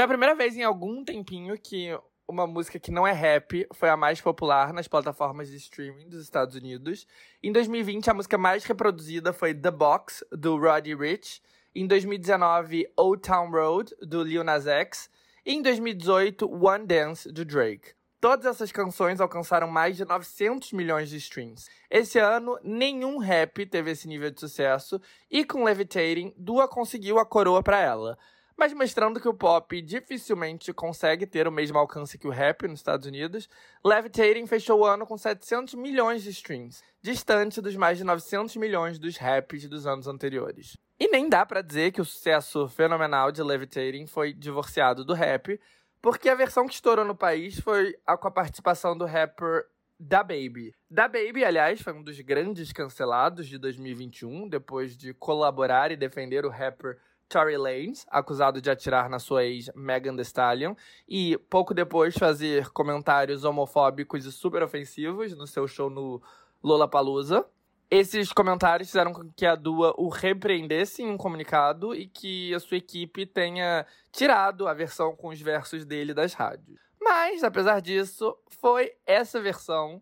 Foi a primeira vez em algum tempinho que uma música que não é rap foi a mais popular nas plataformas de streaming dos Estados Unidos. Em 2020, a música mais reproduzida foi The Box, do Roddy Rich. Em 2019, Old Town Road, do Lil Nas X. E em 2018, One Dance, do Drake. Todas essas canções alcançaram mais de 900 milhões de streams. Esse ano, nenhum rap teve esse nível de sucesso, e com Levitating, Dua conseguiu a coroa para ela mas mostrando que o pop dificilmente consegue ter o mesmo alcance que o rap nos Estados Unidos, Levitating fechou o ano com 700 milhões de streams, distante dos mais de 900 milhões dos raps dos anos anteriores. E nem dá para dizer que o sucesso fenomenal de Levitating foi divorciado do rap, porque a versão que estourou no país foi a com a participação do rapper da Baby. Da Baby, aliás, foi um dos grandes cancelados de 2021, depois de colaborar e defender o rapper Tory Lanez, acusado de atirar na sua ex Megan Thee Stallion, e pouco depois fazer comentários homofóbicos e super ofensivos no seu show no Lollapalooza. Esses comentários fizeram com que a Dua o repreendesse em um comunicado e que a sua equipe tenha tirado a versão com os versos dele das rádios. Mas, apesar disso, foi essa versão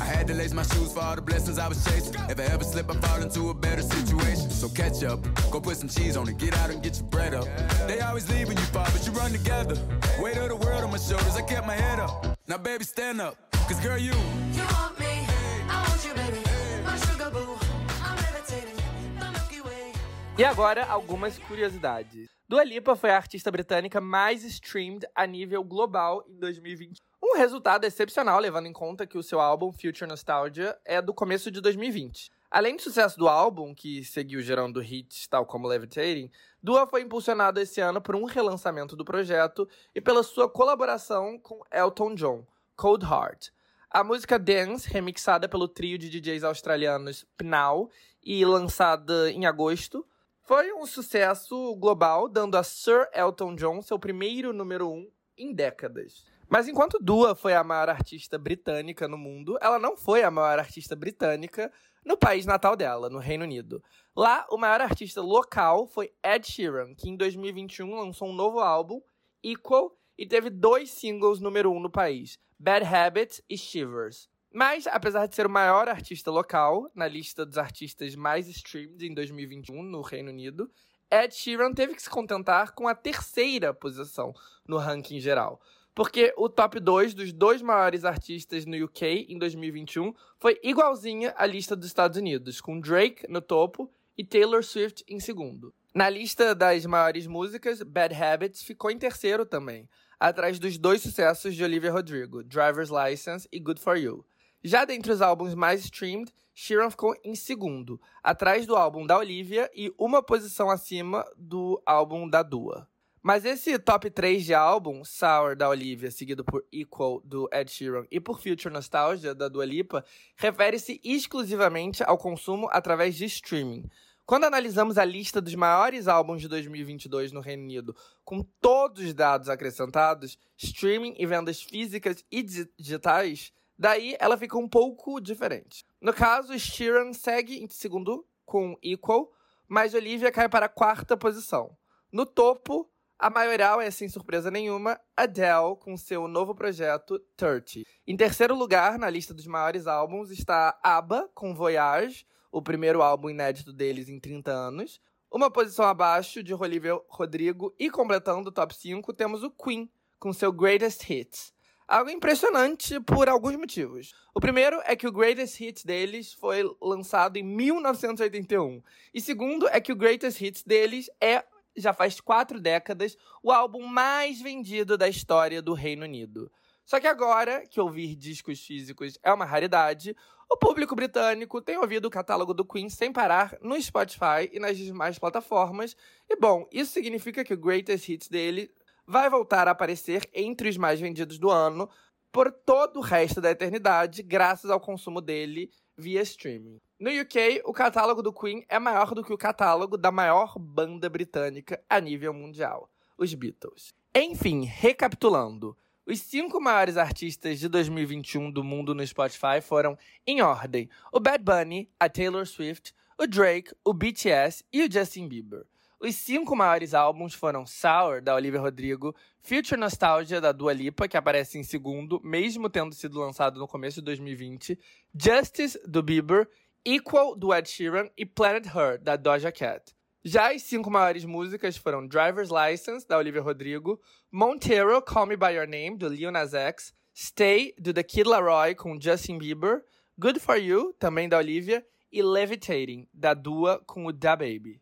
I had to lace my shoes for all the blessings I was chasing. If I ever slip, I fall into a better situation. So catch up, go put some cheese on it, get out and get your bread up. They always leave when you fall, but you run together. Weight of the world on my shoulders, I kept my head up. Now, baby, stand up, cause girl, you. You want me, I want you, baby. My sugar boo, I'm levitating, the Milky Way. E agora, algumas curiosidades. Dua Lipa foi a artista britânica mais streamed a nível global em 2020. Um resultado excepcional, levando em conta que o seu álbum Future Nostalgia é do começo de 2020. Além do sucesso do álbum, que seguiu gerando hits tal como Levitating, Dua foi impulsionada esse ano por um relançamento do projeto e pela sua colaboração com Elton John, Cold Heart. A música Dance, remixada pelo trio de DJs australianos Pnau e lançada em agosto, foi um sucesso global, dando a Sir Elton John seu primeiro número um em décadas. Mas enquanto Dua foi a maior artista britânica no mundo, ela não foi a maior artista britânica no país natal dela, no Reino Unido. Lá, o maior artista local foi Ed Sheeran, que em 2021 lançou um novo álbum, Equal, e teve dois singles número um no país, Bad Habits e Shivers. Mas, apesar de ser o maior artista local na lista dos artistas mais streamed em 2021 no Reino Unido, Ed Sheeran teve que se contentar com a terceira posição no ranking geral. Porque o top 2 dos dois maiores artistas no UK em 2021 foi igualzinha à lista dos Estados Unidos, com Drake no topo e Taylor Swift em segundo. Na lista das maiores músicas, Bad Habits ficou em terceiro também, atrás dos dois sucessos de Olivia Rodrigo, Driver's License e Good For You. Já dentre os álbuns mais streamed, Sheeran ficou em segundo, atrás do álbum da Olivia e uma posição acima do álbum da Dua. Mas esse top 3 de álbum, Sour da Olivia, seguido por Equal do Ed Sheeran e por Future Nostalgia da Dua Lipa, refere-se exclusivamente ao consumo através de streaming. Quando analisamos a lista dos maiores álbuns de 2022 no Reino Unido, com todos os dados acrescentados, streaming e vendas físicas e digitais, daí ela fica um pouco diferente. No caso, Sheeran segue em segundo com Equal, mas Olivia cai para a quarta posição. No topo, a maioral é, sem surpresa nenhuma, Adele, com seu novo projeto 30. Em terceiro lugar, na lista dos maiores álbuns, está ABBA, com Voyage, o primeiro álbum inédito deles em 30 anos. Uma posição abaixo de Olivia Rodrigo e completando o top 5 temos o Queen, com seu Greatest Hits. Algo impressionante por alguns motivos. O primeiro é que o Greatest Hits deles foi lançado em 1981. E segundo é que o Greatest Hits deles é, já faz quatro décadas, o álbum mais vendido da história do Reino Unido. Só que agora que ouvir discos físicos é uma raridade, o público britânico tem ouvido o catálogo do Queen sem parar no Spotify e nas demais plataformas. E bom, isso significa que o Greatest Hits dele vai voltar a aparecer entre os mais vendidos do ano por todo o resto da eternidade, graças ao consumo dele via streaming. No UK, o catálogo do Queen é maior do que o catálogo da maior banda britânica a nível mundial, os Beatles. Enfim, recapitulando. Os cinco maiores artistas de 2021 do mundo no Spotify foram, em ordem, o Bad Bunny, a Taylor Swift, o Drake, o BTS e o Justin Bieber. Os cinco maiores álbuns foram Sour, da Olivia Rodrigo, Future Nostalgia, da Dua Lipa, que aparece em segundo, mesmo tendo sido lançado no começo de 2020, Justice, do Bieber, Equal, do Ed Sheeran e Planet Her, da Doja Cat. Já as cinco maiores músicas foram Driver's License, da Olivia Rodrigo, Montero, Call Me By Your Name, do Lil Nas X, Stay, do The Kid Laroi, com Justin Bieber, Good For You, também da Olivia, e Levitating, da Dua, com o Da Baby.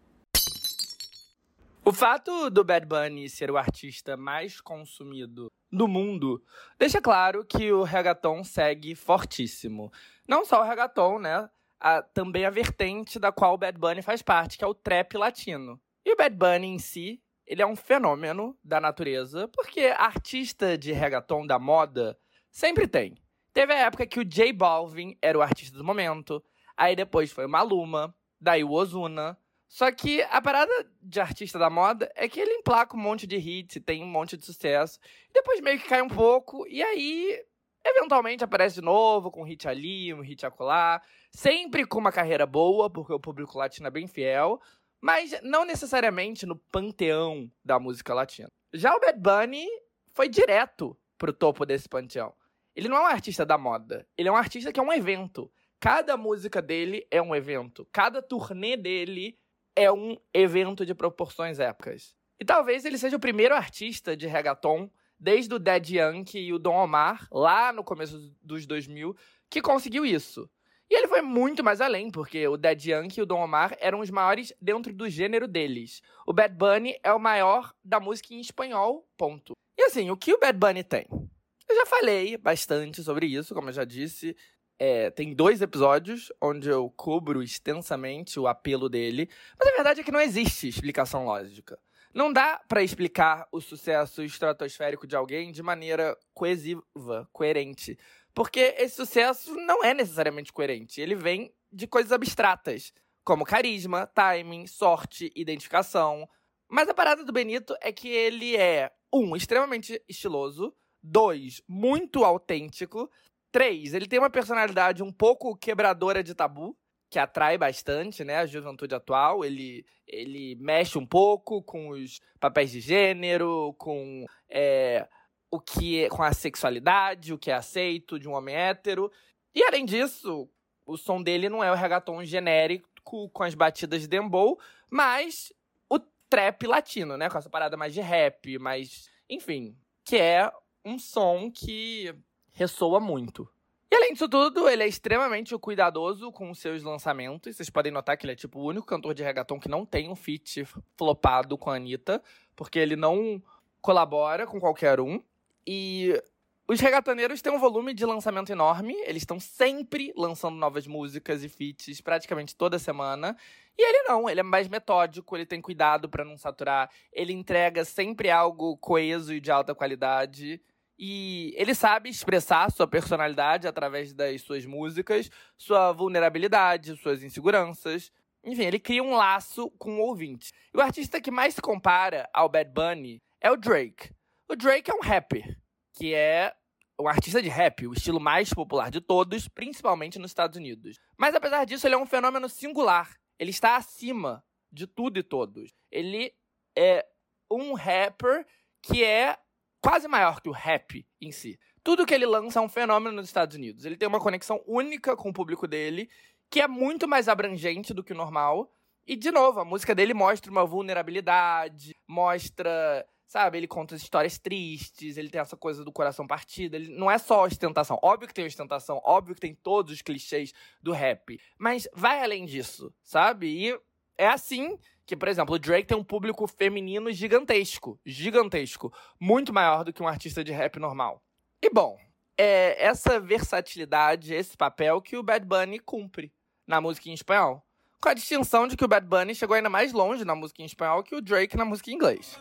O fato do Bad Bunny ser o artista mais consumido do mundo deixa claro que o reggaeton segue fortíssimo. Não só o reggaeton, né? A, também a vertente da qual o Bad Bunny faz parte, que é o trap latino. E o Bad Bunny em si, ele é um fenômeno da natureza, porque artista de reggaeton da moda sempre tem. Teve a época que o J Balvin era o artista do momento, aí depois foi o Maluma, daí o Ozuna. Só que a parada de artista da moda é que ele emplaca um monte de hits, tem um monte de sucesso, depois meio que cai um pouco, e aí eventualmente aparece de novo com um hit ali, um hit acolá. Sempre com uma carreira boa, porque o público latino é bem fiel, mas não necessariamente no panteão da música latina. Já o Bad Bunny foi direto pro topo desse panteão. Ele não é um artista da moda, ele é um artista que é um evento. Cada música dele é um evento. Cada turnê dele é um evento de proporções épicas. E talvez ele seja o primeiro artista de reggaeton, desde o Dead Yankee e o Don Omar, lá no começo dos 2000, que conseguiu isso. E ele foi muito mais além, porque o Dead Yankee e o Don Omar eram os maiores dentro do gênero deles. O Bad Bunny é o maior da música em espanhol, ponto. E assim, o que o Bad Bunny tem? Eu já falei bastante sobre isso, como eu já disse. É, tem dois episódios onde eu cubro extensamente o apelo dele, mas a verdade é que não existe explicação lógica. Não dá para explicar o sucesso estratosférico de alguém de maneira coesiva, coerente. Porque esse sucesso não é necessariamente coerente. Ele vem de coisas abstratas, como carisma, timing, sorte, identificação. Mas a parada do Benito é que ele é, um, extremamente estiloso, dois, muito autêntico, três, ele tem uma personalidade um pouco quebradora de tabu, que atrai bastante, né, a juventude atual. Ele, ele mexe um pouco com os papéis de gênero, com é, o que é, com a sexualidade, o que é aceito de um homem hétero. E além disso, o som dele não é o reggaeton genérico com as batidas de dembow, mas o trap latino, né? Com essa parada mais de rap, mais. Enfim. Que é um som que ressoa muito. E além disso tudo, ele é extremamente cuidadoso com os seus lançamentos. Vocês podem notar que ele é tipo o único cantor de reggaeton que não tem um feat flopado com a Anitta, porque ele não colabora com qualquer um. E os regatoneiros têm um volume de lançamento enorme, eles estão sempre lançando novas músicas e feats praticamente toda semana. E ele não, ele é mais metódico, ele tem cuidado para não saturar, ele entrega sempre algo coeso e de alta qualidade. E ele sabe expressar sua personalidade através das suas músicas, sua vulnerabilidade, suas inseguranças. Enfim, ele cria um laço com o ouvinte. E o artista que mais se compara ao Bad Bunny é o Drake. O Drake é um rapper, que é um artista de rap, o estilo mais popular de todos, principalmente nos Estados Unidos. Mas apesar disso, ele é um fenômeno singular. Ele está acima de tudo e todos. Ele é um rapper que é quase maior que o rap em si. Tudo que ele lança é um fenômeno nos Estados Unidos. Ele tem uma conexão única com o público dele, que é muito mais abrangente do que o normal. E, de novo, a música dele mostra uma vulnerabilidade, mostra, sabe, ele conta histórias tristes, ele tem essa coisa do coração partido. Ele não é só ostentação. Óbvio que tem ostentação, óbvio que tem todos os clichês do rap. Mas vai além disso, sabe? E é assim que, por exemplo, o Drake tem um público feminino gigantesco. Gigantesco. Muito maior do que um artista de rap normal. E bom, é essa versatilidade, esse papel que o Bad Bunny cumpre na música em espanhol. Com a distinção de que o Bad Bunny chegou ainda mais longe na música em espanhol que o Drake na música em inglês.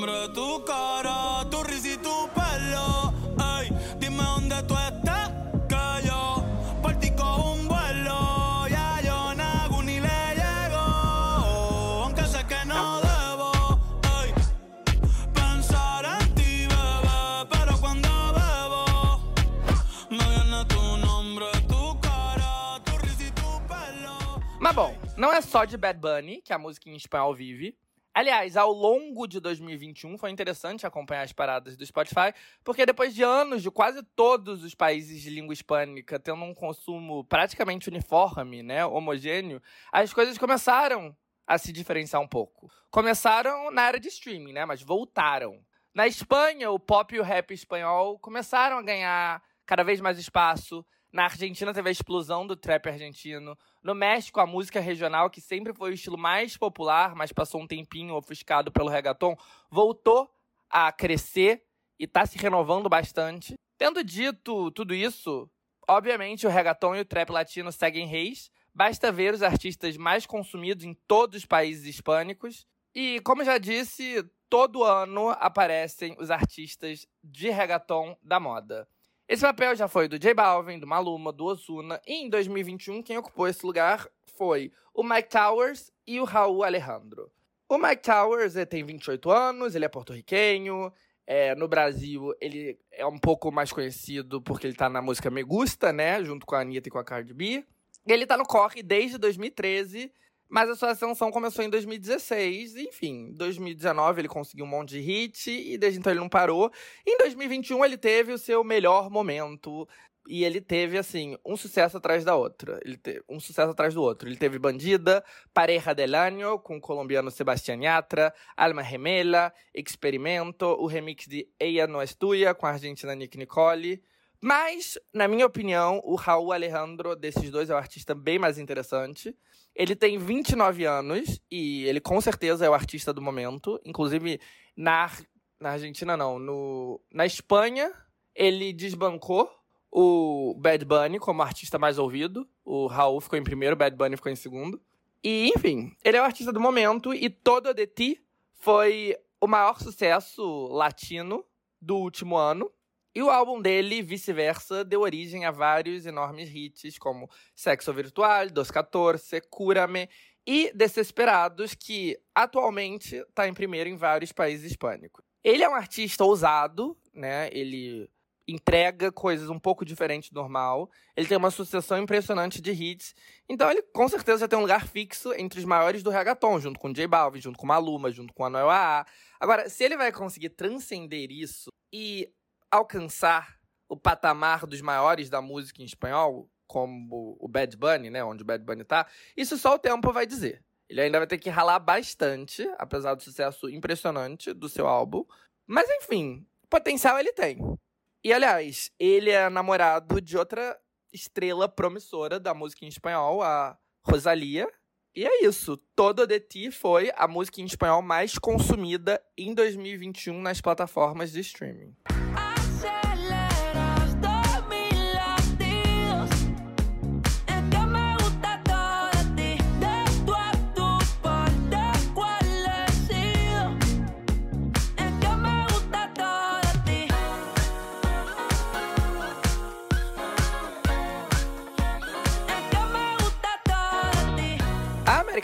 Me não é só de Bad Bunny que a música em espanhol vive. Aliás, ao longo de 2021 foi interessante acompanhar as paradas do Spotify, porque depois de anos de quase todos os países de língua hispânica tendo um consumo praticamente uniforme, né, homogêneo, as coisas começaram a se diferenciar um pouco. Começaram na era de streaming, né, mas voltaram. Na Espanha, o pop e o rap espanhol começaram a ganhar cada vez mais espaço. Na Argentina teve a explosão do trap argentino. No México, a música regional, que sempre foi o estilo mais popular, mas passou um tempinho ofuscado pelo reggaeton, voltou a crescer e está se renovando bastante. Tendo dito tudo isso, obviamente o reggaeton e o trap latino seguem reis. Basta ver os artistas mais consumidos em todos os países hispânicos. E, como já disse, todo ano aparecem os artistas de reggaeton da moda. Esse papel já foi do J Balvin, do Maluma, do Ozuna, e em 2021 quem ocupou esse lugar foi o Mike Towers e o Raul Alejandro. O Mike Towers tem 28 anos, ele é porto-riquenho, é, no Brasil ele é um pouco mais conhecido porque ele tá na música Me Gusta, né, junto com a Anitta e com a Cardi B. Ele tá no corre desde 2013 mas a sua ascensão começou em 2016, enfim, em 2019 ele conseguiu um monte de hit e desde então ele não parou. Em 2021 ele teve o seu melhor momento e ele teve assim um sucesso atrás da outra. Ele teve um sucesso atrás do outro. Ele teve Bandida, Pareja del Año com o colombiano Sebastián Yatra, Alma Gemela, Experimento, o remix de Ella No Es Tuya com a argentina Nick Nicole. Mas, na minha opinião, o Raul Alejandro desses dois é o artista bem mais interessante. Ele tem 29 anos e ele com certeza é o artista do momento. Inclusive, na, na Argentina, não. No, na Espanha, ele desbancou o Bad Bunny como artista mais ouvido. O Raul ficou em primeiro, o Bad Bunny ficou em segundo. E, enfim, ele é o artista do momento e Todo de Ti foi o maior sucesso latino do último ano. E o álbum dele, vice-versa, deu origem a vários enormes hits como Sexo Virtual, Dos 14, Cura-me e Desesperados, que atualmente está em primeiro em vários países hispânicos. Ele é um artista ousado, né? Ele entrega coisas um pouco diferentes do normal. Ele tem uma sucessão impressionante de hits. Então ele com certeza já tem um lugar fixo entre os maiores do reggaeton, junto com J Balvin, junto com Maluma, junto com a Noel AA. Agora, se ele vai conseguir transcender isso e alcançar o patamar dos maiores da música em espanhol, como o Bad Bunny, né, onde o Bad Bunny tá, isso só o tempo vai dizer. Ele ainda vai ter que ralar bastante, apesar do sucesso impressionante do seu álbum. Mas enfim, potencial ele tem. E aliás, ele é namorado de outra estrela promissora da música em espanhol, a Rosalia. E é isso. Todo de Ti foi a música em espanhol mais consumida em 2021 nas plataformas de streaming.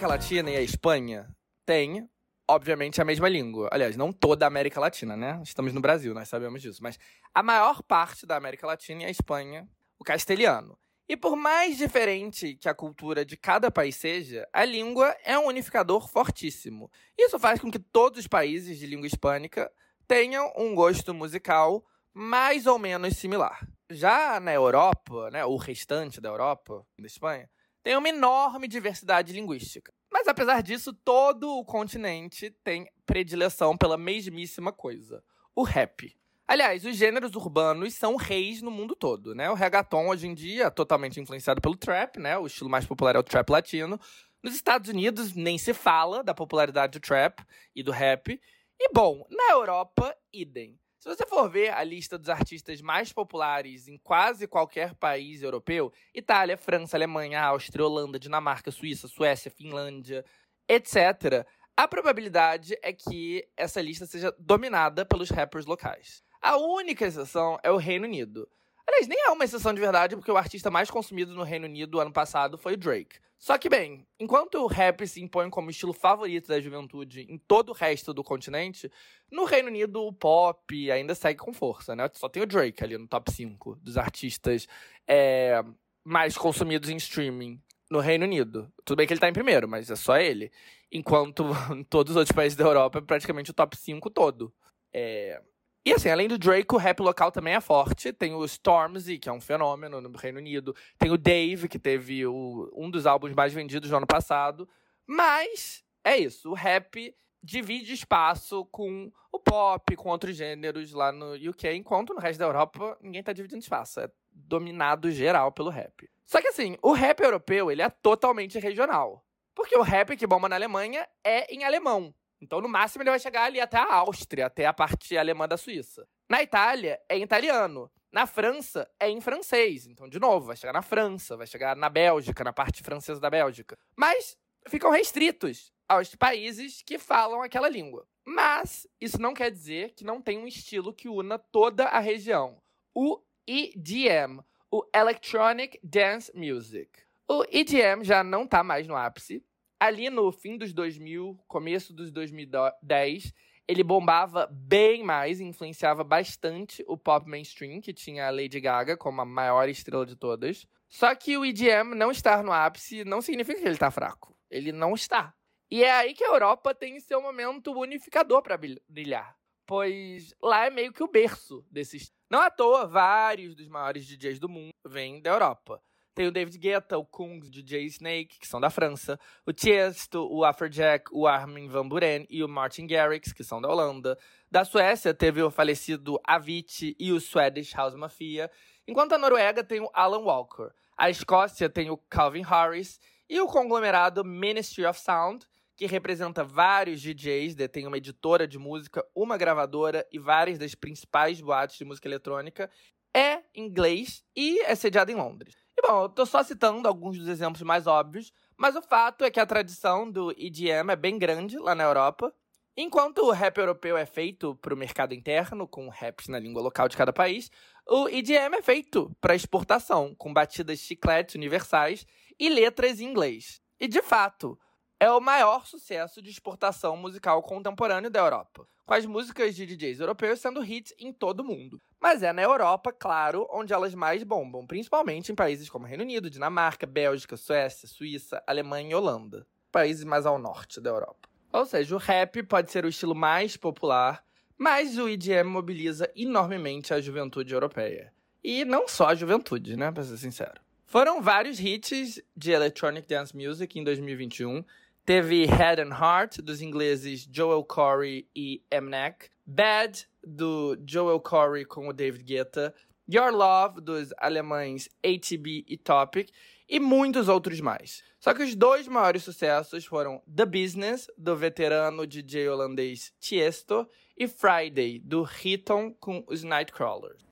América Latina e a Espanha têm, obviamente, a mesma língua. Aliás, não toda a América Latina, né? Estamos no Brasil, nós sabemos disso. Mas a maior parte da América Latina e a Espanha, o castelhano. E por mais diferente que a cultura de cada país seja, a língua é um unificador fortíssimo. Isso faz com que todos os países de língua hispânica tenham um gosto musical mais ou menos similar. Já na Europa, né, o restante da Europa, da Espanha, tem uma enorme diversidade linguística. Mas apesar disso, todo o continente tem predileção pela mesmíssima coisa: o rap. Aliás, os gêneros urbanos são reis no mundo todo, né? O reggaeton hoje em dia totalmente influenciado pelo trap, né? O estilo mais popular é o trap latino. Nos Estados Unidos nem se fala da popularidade do trap e do rap. E bom, na Europa, idem. Se você for ver a lista dos artistas mais populares em quase qualquer país europeu, Itália, França, Alemanha, Áustria, Holanda, Dinamarca, Suíça, Suécia, Finlândia, etc., a probabilidade é que essa lista seja dominada pelos rappers locais. A única exceção é o Reino Unido. Aliás, nem é uma exceção de verdade, porque o artista mais consumido no Reino Unido ano passado foi o Drake. Só que, bem, enquanto o rap se impõe como estilo favorito da juventude em todo o resto do continente, no Reino Unido o pop ainda segue com força, né? Só tem o Drake ali no top 5 dos artistas é, mais consumidos em streaming no Reino Unido. Tudo bem que ele tá em primeiro, mas é só ele. Enquanto em todos os outros países da Europa é praticamente o top 5 todo. É, e assim, além do Drake, o rap local também é forte. Tem o Stormzy, que é um fenômeno no Reino Unido. Tem o Dave, que teve o, um dos álbuns mais vendidos no ano passado. Mas é isso, o rap divide espaço com o pop, com outros gêneros lá no UK, enquanto no resto da Europa ninguém tá dividindo espaço. É dominado geral pelo rap. Só que assim, o rap europeu, ele é totalmente regional. Porque o rap que bomba na Alemanha é em alemão. Então, no máximo, ele vai chegar ali até a Áustria, até a parte alemã da Suíça. Na Itália, é em italiano. Na França, é em francês. Então, de novo, vai chegar na França, vai chegar na Bélgica, na parte francesa da Bélgica. Mas ficam restritos aos países que falam aquela língua. Mas isso não quer dizer que não tem um estilo que una toda a região. O EDM, o Electronic Dance Music. O EDM já não está mais no ápice, ali no fim dos 2000, começo dos 2010, ele bombava bem mais, influenciava bastante o pop mainstream, que tinha a Lady Gaga como a maior estrela de todas. Só que o EDM não estar no ápice não significa que ele está fraco. Ele não está. E é aí que a Europa tem seu momento unificador para brilhar. Pois lá é meio que o berço desses. Não à toa, vários dos maiores DJs do mundo vêm da Europa. Tem o David Guetta, o Kungs, o DJ Snake, que são da França. O Tiesto, o Afrojack, o Armin van Buren e o Martin Garrix, que são da Holanda. Da Suécia, teve o falecido Avicii e o Swedish House Mafia. Enquanto a Noruega tem o Alan Walker. A Escócia tem o Calvin Harris. E o conglomerado Ministry of Sound, que representa vários DJs, detém uma editora de música, uma gravadora e várias das principais boates de música eletrônica, é inglês e é sediado em Londres. E bom, eu tô só citando alguns dos exemplos mais óbvios, mas o fato é que a tradição do EDM é bem grande lá na Europa. Enquanto o rap europeu é feito para o mercado interno, com raps na língua local de cada país, o EDM é feito para exportação, com batidas chicletes universais e letras em inglês. E de fato, é o maior sucesso de exportação musical contemporâneo da Europa, com as músicas de DJs europeus sendo hits em todo o mundo. Mas é na Europa, claro, onde elas mais bombam, principalmente em países como Reino Unido, Dinamarca, Bélgica, Suécia, Suíça, Alemanha e Holanda, países mais ao norte da Europa. Ou seja, o rap pode ser o estilo mais popular, mas o EDM mobiliza enormemente a juventude europeia. E não só a juventude, né, pra ser sincero. Foram vários hits de Electronic Dance Music em 2021. Teve Head and Heart, dos ingleses Joel Corey e Mnek. Bad, do Joel Corey com o David Guetta. Your Love, dos alemães ATB e Topic. E muitos outros mais. Só que os dois maiores sucessos foram The Business, do veterano DJ holandês Tiesto, e Friday, do Riton com os Nightcrawlers.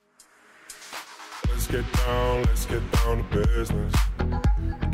Let's get down, let's get down to business.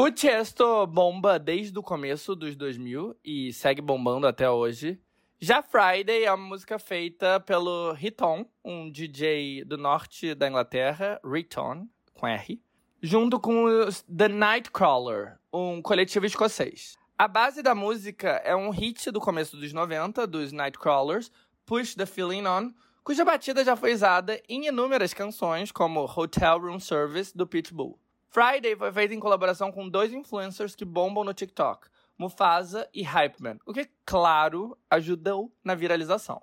O Chesto bomba desde o começo dos 2000 e segue bombando até hoje. Já Friday é uma música feita pelo Riton, um DJ do norte da Inglaterra, Riton, com R, junto com os The Nightcrawler, um coletivo escocês. A base da música é um hit do começo dos 90 dos Nightcrawlers, Push the Feeling On, cuja batida já foi usada em inúmeras canções, como Hotel Room Service do Pitbull. Friday foi feita em colaboração com dois influencers que bombam no TikTok, Mufasa e Hypeman, o que, claro, ajudou na viralização.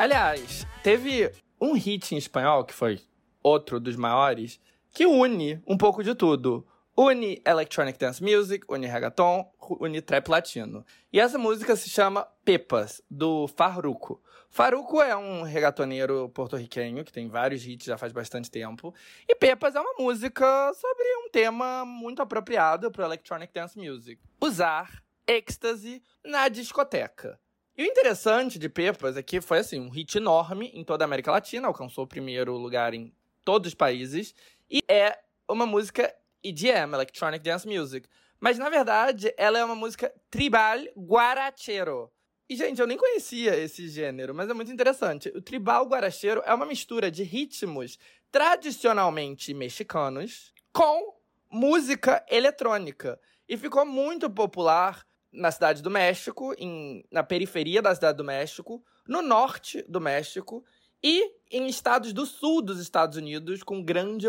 Aliás, teve um hit em espanhol, que foi outro dos maiores, que une um pouco de tudo. Une electronic dance music, une reggaeton, une trap latino. E essa música se chama Pepas, do Farruko. Farruko é um reggaetoneiro porto-riquenho que tem vários hits já faz bastante tempo. E Pepas é uma música sobre um tema muito apropriado para electronic dance music. Usar êxtase na discoteca. E o interessante de Pepas é que foi assim, um hit enorme em toda a América Latina, alcançou o primeiro lugar em todos os países, e é uma música EDM, Electronic Dance Music. Mas na verdade, ela é uma música tribal guarachero. E, gente, eu nem conhecia esse gênero, mas é muito interessante. O tribal guarachero é uma mistura de ritmos tradicionalmente mexicanos com música eletrônica. E ficou muito popular na cidade do México, em, na periferia da cidade do México, no norte do México e em estados do sul dos Estados Unidos com grande,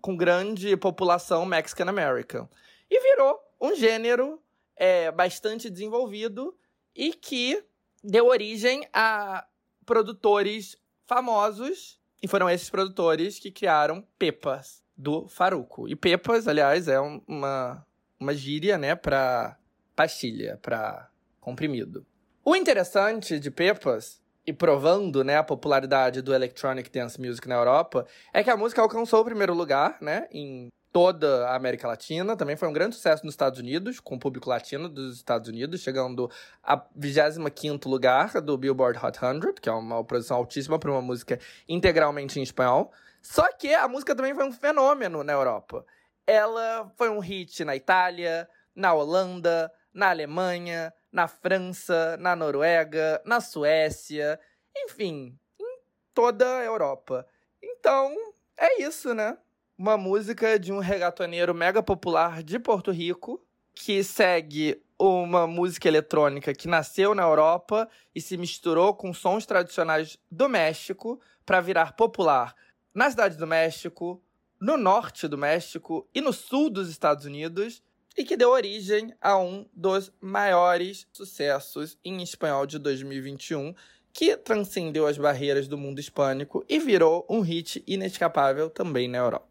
com grande população Mexican American. E virou um gênero é, bastante desenvolvido e que deu origem a produtores famosos, e foram esses produtores que criaram Pepas do Faruco. E Pepas, aliás, é um- uma, uma gíria, né, para pastilha, para comprimido. O interessante de Pepas, e provando, né, a popularidade do electronic dance music na Europa, é que a música alcançou o primeiro lugar, né, em toda a América Latina. Também foi um grande sucesso nos Estados Unidos, com o público latino dos Estados Unidos, chegando a 25º lugar do Billboard Hot 100, que é uma posição altíssima para uma música integralmente em espanhol. Só que a música também foi um fenômeno na Europa. Ela foi um hit na Itália, na Holanda, na Alemanha, na França, na Noruega, na Suécia, enfim, em toda a Europa. Então, é isso, né? Uma música de um regatoneiro mega popular de Porto Rico que segue uma música eletrônica que nasceu na Europa e se misturou com sons tradicionais do México para virar popular na cidade do México, no norte do México e no sul dos Estados Unidos e que deu origem a um dos maiores sucessos em espanhol de 2021, que transcendeu as barreiras do mundo hispânico e virou um hit inescapável também na Europa.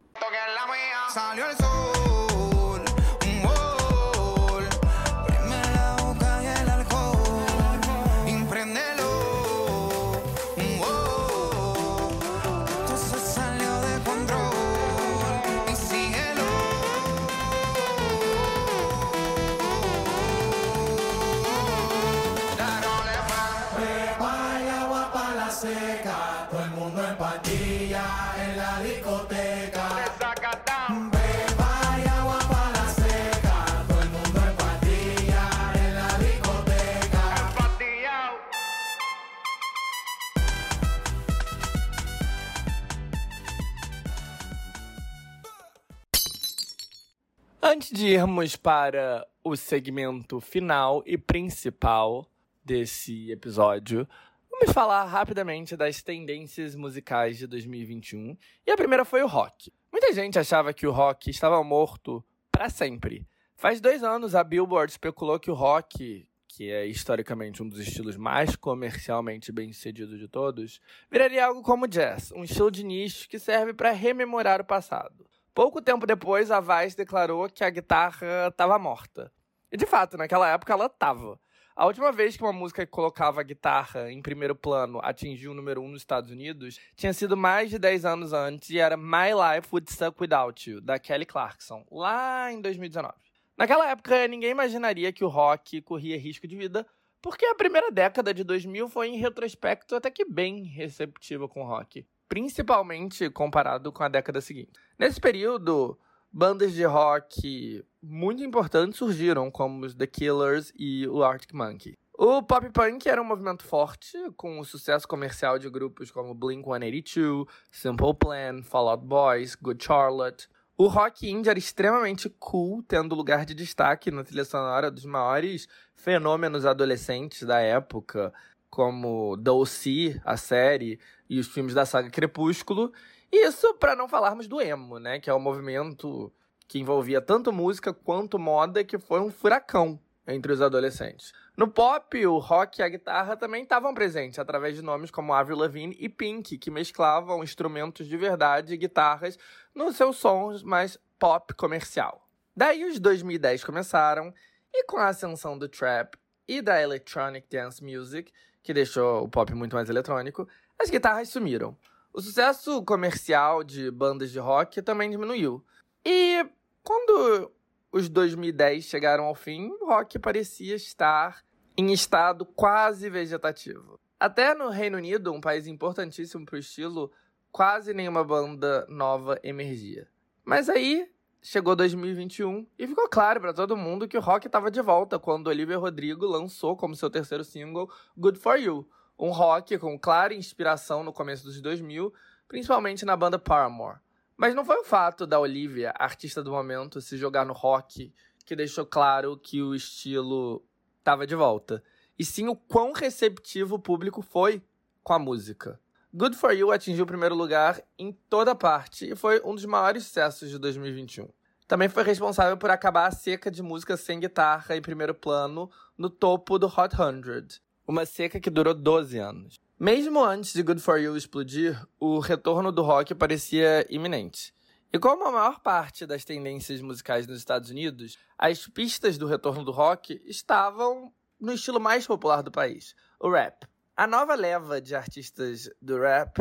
Antes de irmos para o segmento final e principal desse episódio, vamos falar rapidamente das tendências musicais de 2021. E a primeira foi o rock. Muita gente achava que o rock estava morto para sempre. Faz dois anos a Billboard especulou que o rock, que é historicamente um dos estilos mais comercialmente bem sucedidos de todos, viraria algo como jazz, um estilo de nicho que serve para rememorar o passado. Pouco tempo depois, a Vice declarou que a guitarra estava morta. E de fato, naquela época ela estava. A última vez que uma música que colocava a guitarra em primeiro plano atingiu o número 1 um nos Estados Unidos tinha sido mais de 10 anos antes e era My Life Would Suck Without You, da Kelly Clarkson, lá em 2019. Naquela época, ninguém imaginaria que o rock corria risco de vida, porque a primeira década de 2000 foi, em retrospecto, até que bem receptiva com o rock, principalmente comparado com a década seguinte. Nesse período, bandas de rock muito importantes surgiram, como os The Killers e o Arctic Monkey. O pop punk era um movimento forte, com o sucesso comercial de grupos como Blink-182, Simple Plan, Fall Out Boys, Good Charlotte. O rock indie era extremamente cool, tendo lugar de destaque na trilha sonora dos maiores fenômenos adolescentes da época, como O.C., a série, e os filmes da saga Crepúsculo. Isso para não falarmos do emo, né, que é um movimento que envolvia tanto música quanto moda, que foi um furacão entre os adolescentes. No pop, o rock e a guitarra também estavam presentes, através de nomes como Avril Lavigne e Pink, que mesclavam instrumentos de verdade e guitarras nos seus sons mais pop comercial. Daí os 2010 começaram, e com a ascensão do trap e da electronic dance music, que deixou o pop muito mais eletrônico, as guitarras sumiram. O sucesso comercial de bandas de rock também diminuiu. E quando os 2010 chegaram ao fim, o rock parecia estar em estado quase vegetativo. Até no Reino Unido, um país importantíssimo para o estilo, quase nenhuma banda nova emergia. Mas aí chegou 2021 e ficou claro para todo mundo que o rock estava de volta quando Olivia Rodrigo lançou como seu terceiro single Good For You, um rock com clara inspiração no começo dos 2000, principalmente na banda Paramore. Mas não foi o fato da Olivia, artista do momento, se jogar no rock que deixou claro que o estilo estava de volta, e sim o quão receptivo o público foi com a música. Good For You atingiu o primeiro lugar em toda parte e foi um dos maiores sucessos de 2021. Também foi responsável por acabar a seca de música sem guitarra em primeiro plano no topo do Hot 100, uma seca que durou 12 anos. Mesmo antes de Good For You explodir, o retorno do rock parecia iminente. E como a maior parte das tendências musicais nos Estados Unidos, as pistas do retorno do rock estavam no estilo mais popular do país, o rap. A nova leva de artistas do rap,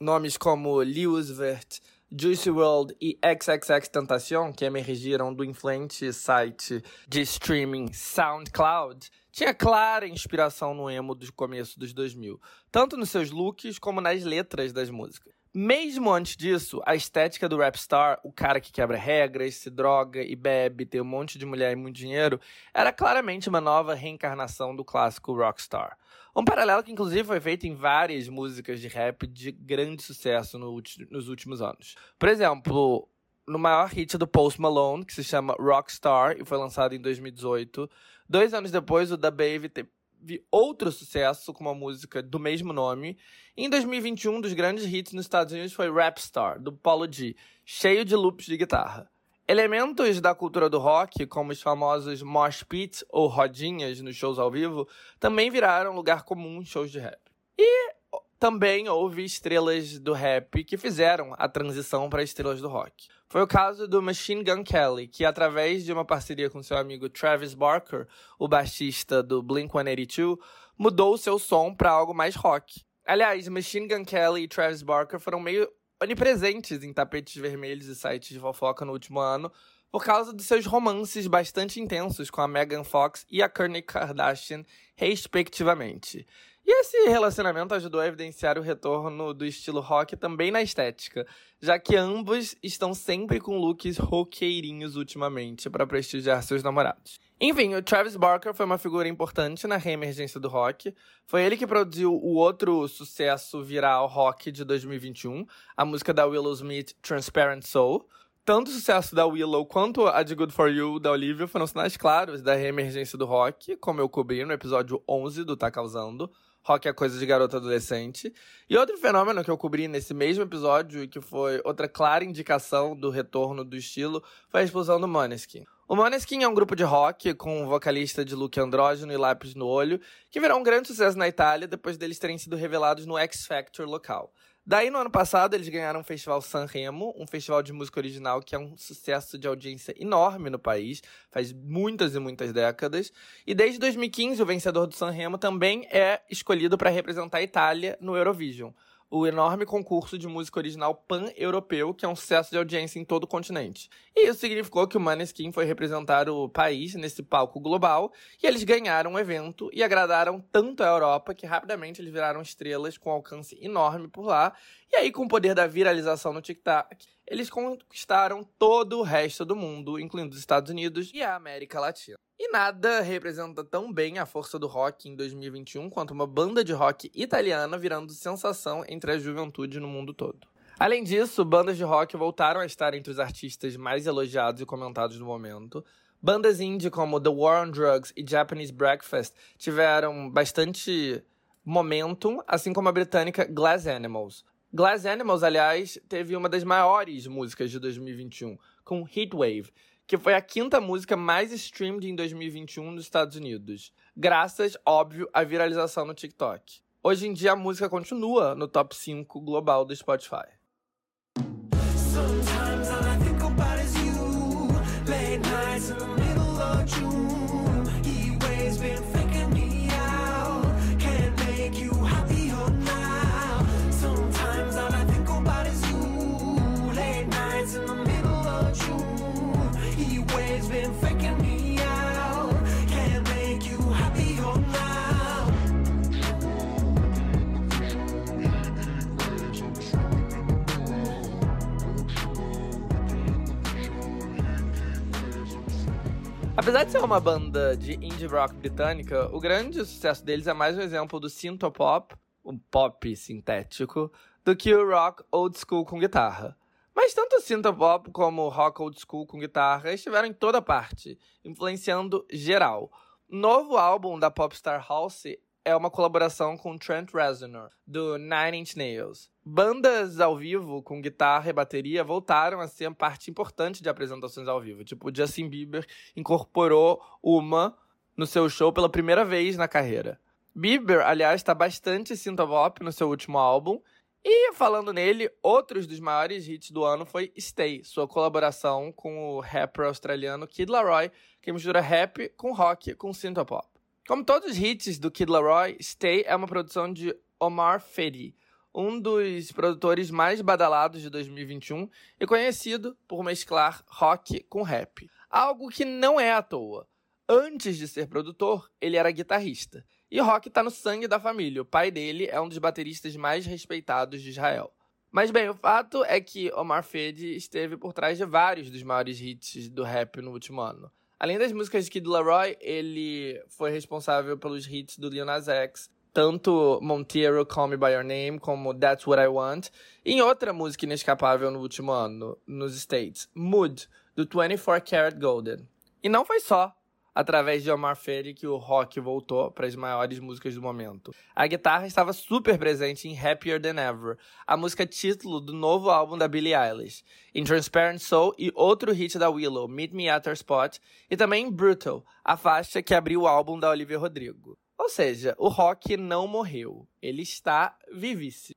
nomes como Lewis Vert, Juicy WRLD e XXX Tentacion, que emergiram do influente site de streaming SoundCloud, tinha clara inspiração no emo do começo dos 2000, tanto nos seus looks como nas letras das músicas. Mesmo antes disso, a estética do rapstar, o cara que quebra regras, se droga e bebe, tem um monte de mulher e muito dinheiro, era claramente uma nova reencarnação do clássico rockstar. Um paralelo que inclusive foi feito em várias músicas de rap de grande sucesso no nos últimos anos. Por exemplo, no maior hit do Post Malone, que se chama Rockstar e foi lançado em 2018, dois anos depois o Da Baby teve outro sucesso com uma música do mesmo nome. Em 2021, um dos grandes hits nos Estados Unidos foi Rapstar, do Paulo G, cheio de loops de guitarra. Elementos da cultura do rock, como os famosos mosh pits ou rodinhas nos shows ao vivo, também viraram lugar comum em shows de rap. E também houve estrelas do rap que fizeram a transição para estrelas do rock. Foi o caso do Machine Gun Kelly, que através de uma parceria com seu amigo Travis Barker, o baixista do Blink-182, mudou seu som para algo mais rock. Aliás, Machine Gun Kelly e Travis Barker foram meio onipresentes em tapetes vermelhos e sites de fofoca no último ano, por causa dos seus romances bastante intensos com a Megan Fox e a Kourtney Kardashian, respectivamente. E esse relacionamento ajudou a evidenciar o retorno do estilo rock também na estética, já que ambos estão sempre com looks roqueirinhos ultimamente para prestigiar seus namorados. Enfim, o Travis Barker foi uma figura importante na reemergência do rock. Foi ele que produziu o outro sucesso viral rock de 2021, a música da Willow Smith, Transparent Soul. Tanto o sucesso da Willow quanto a de Good For You da Olivia foram sinais claros da reemergência do rock, como eu cobri no episódio 11 do Tá Causando. Rock é coisa de garota adolescente. E outro fenômeno que eu cobri nesse mesmo episódio e que foi outra clara indicação do retorno do estilo foi a explosão do Måneskin. O Måneskin é um grupo de rock com um vocalista de look andrógeno e lápis no olho, que virou um grande sucesso na Itália depois deles terem sido revelados no X Factor local. Daí, no ano passado, eles ganharam o Festival Sanremo, um festival de música original que é um sucesso de audiência enorme no país, faz muitas e muitas décadas. E desde 2015, o vencedor do Sanremo também é escolhido para representar a Itália no Eurovision, o enorme concurso de música original pan-europeu, que é um sucesso de audiência em todo o continente. E isso significou que o Maneskin foi representar o país nesse palco global, e eles ganharam o evento e agradaram tanto a Europa que rapidamente eles viraram estrelas com alcance enorme por lá. E aí, com o poder da viralização no TikTok, eles conquistaram todo o resto do mundo, incluindo os Estados Unidos e a América Latina. E nada representa tão bem a força do rock em 2021 quanto uma banda de rock italiana virando sensação entre a juventude no mundo todo. Além disso, bandas de rock voltaram a estar entre os artistas mais elogiados e comentados do momento. Bandas indie como The War on Drugs e Japanese Breakfast tiveram bastante momentum, assim como a britânica Glass Animals. Glass Animals, aliás, teve uma das maiores músicas de 2021, com Heatwave, que foi a quinta música mais streamed em 2021 nos Estados Unidos, graças, óbvio, à viralização no TikTok. Hoje em dia a música continua no top 5 global do Spotify. Apesar de ser uma banda de indie rock britânica, o grande sucesso deles é mais um exemplo do synthpop, um pop sintético, do que o rock old school com guitarra. Mas tanto o synthpop como o rock old school com guitarra estiveram em toda parte, influenciando geral. O novo álbum da popstar Halsey é uma colaboração com Trent Reznor, do Nine Inch Nails. Bandas ao vivo com guitarra e bateria voltaram a ser parte importante de apresentações ao vivo. Tipo, o Justin Bieber incorporou uma no seu show pela primeira vez na carreira. Bieber, aliás, está bastante synthpop no seu último álbum. E falando nele, outros dos maiores hits do ano foi Stay, sua colaboração com o rapper australiano Kid Laroi, que mistura rap com rock com synthpop. Como todos os hits do Kid Laroi, Stay é uma produção de Omar Fedi, um dos produtores mais badalados de 2021 e conhecido por mesclar rock com rap. Algo que não é à toa. Antes de ser produtor, ele era guitarrista. E rock tá no sangue da família. O pai dele é um dos bateristas mais respeitados de Israel. Mas bem, o fato é que Omar Fedi esteve por trás de vários dos maiores hits do rap no último ano. Além das músicas de Kid Laroi, ele foi responsável pelos hits do Lil Nas X, tanto Monteiro, Call Me By Your Name, como That's What I Want, e em outra música inescapável no último ano, nos States, Mood, do 24 Karat Golden. E não foi só através de Omar Ferry que o rock voltou para as maiores músicas do momento. A guitarra estava super presente em Happier Than Ever, a música título do novo álbum da Billie Eilish, em Transparent Soul e outro hit da Willow, Meet Me At Her Spot, e também em Brutal, a faixa que abriu o álbum da Olivia Rodrigo. Ou seja, o rock não morreu, ele está vivíssimo.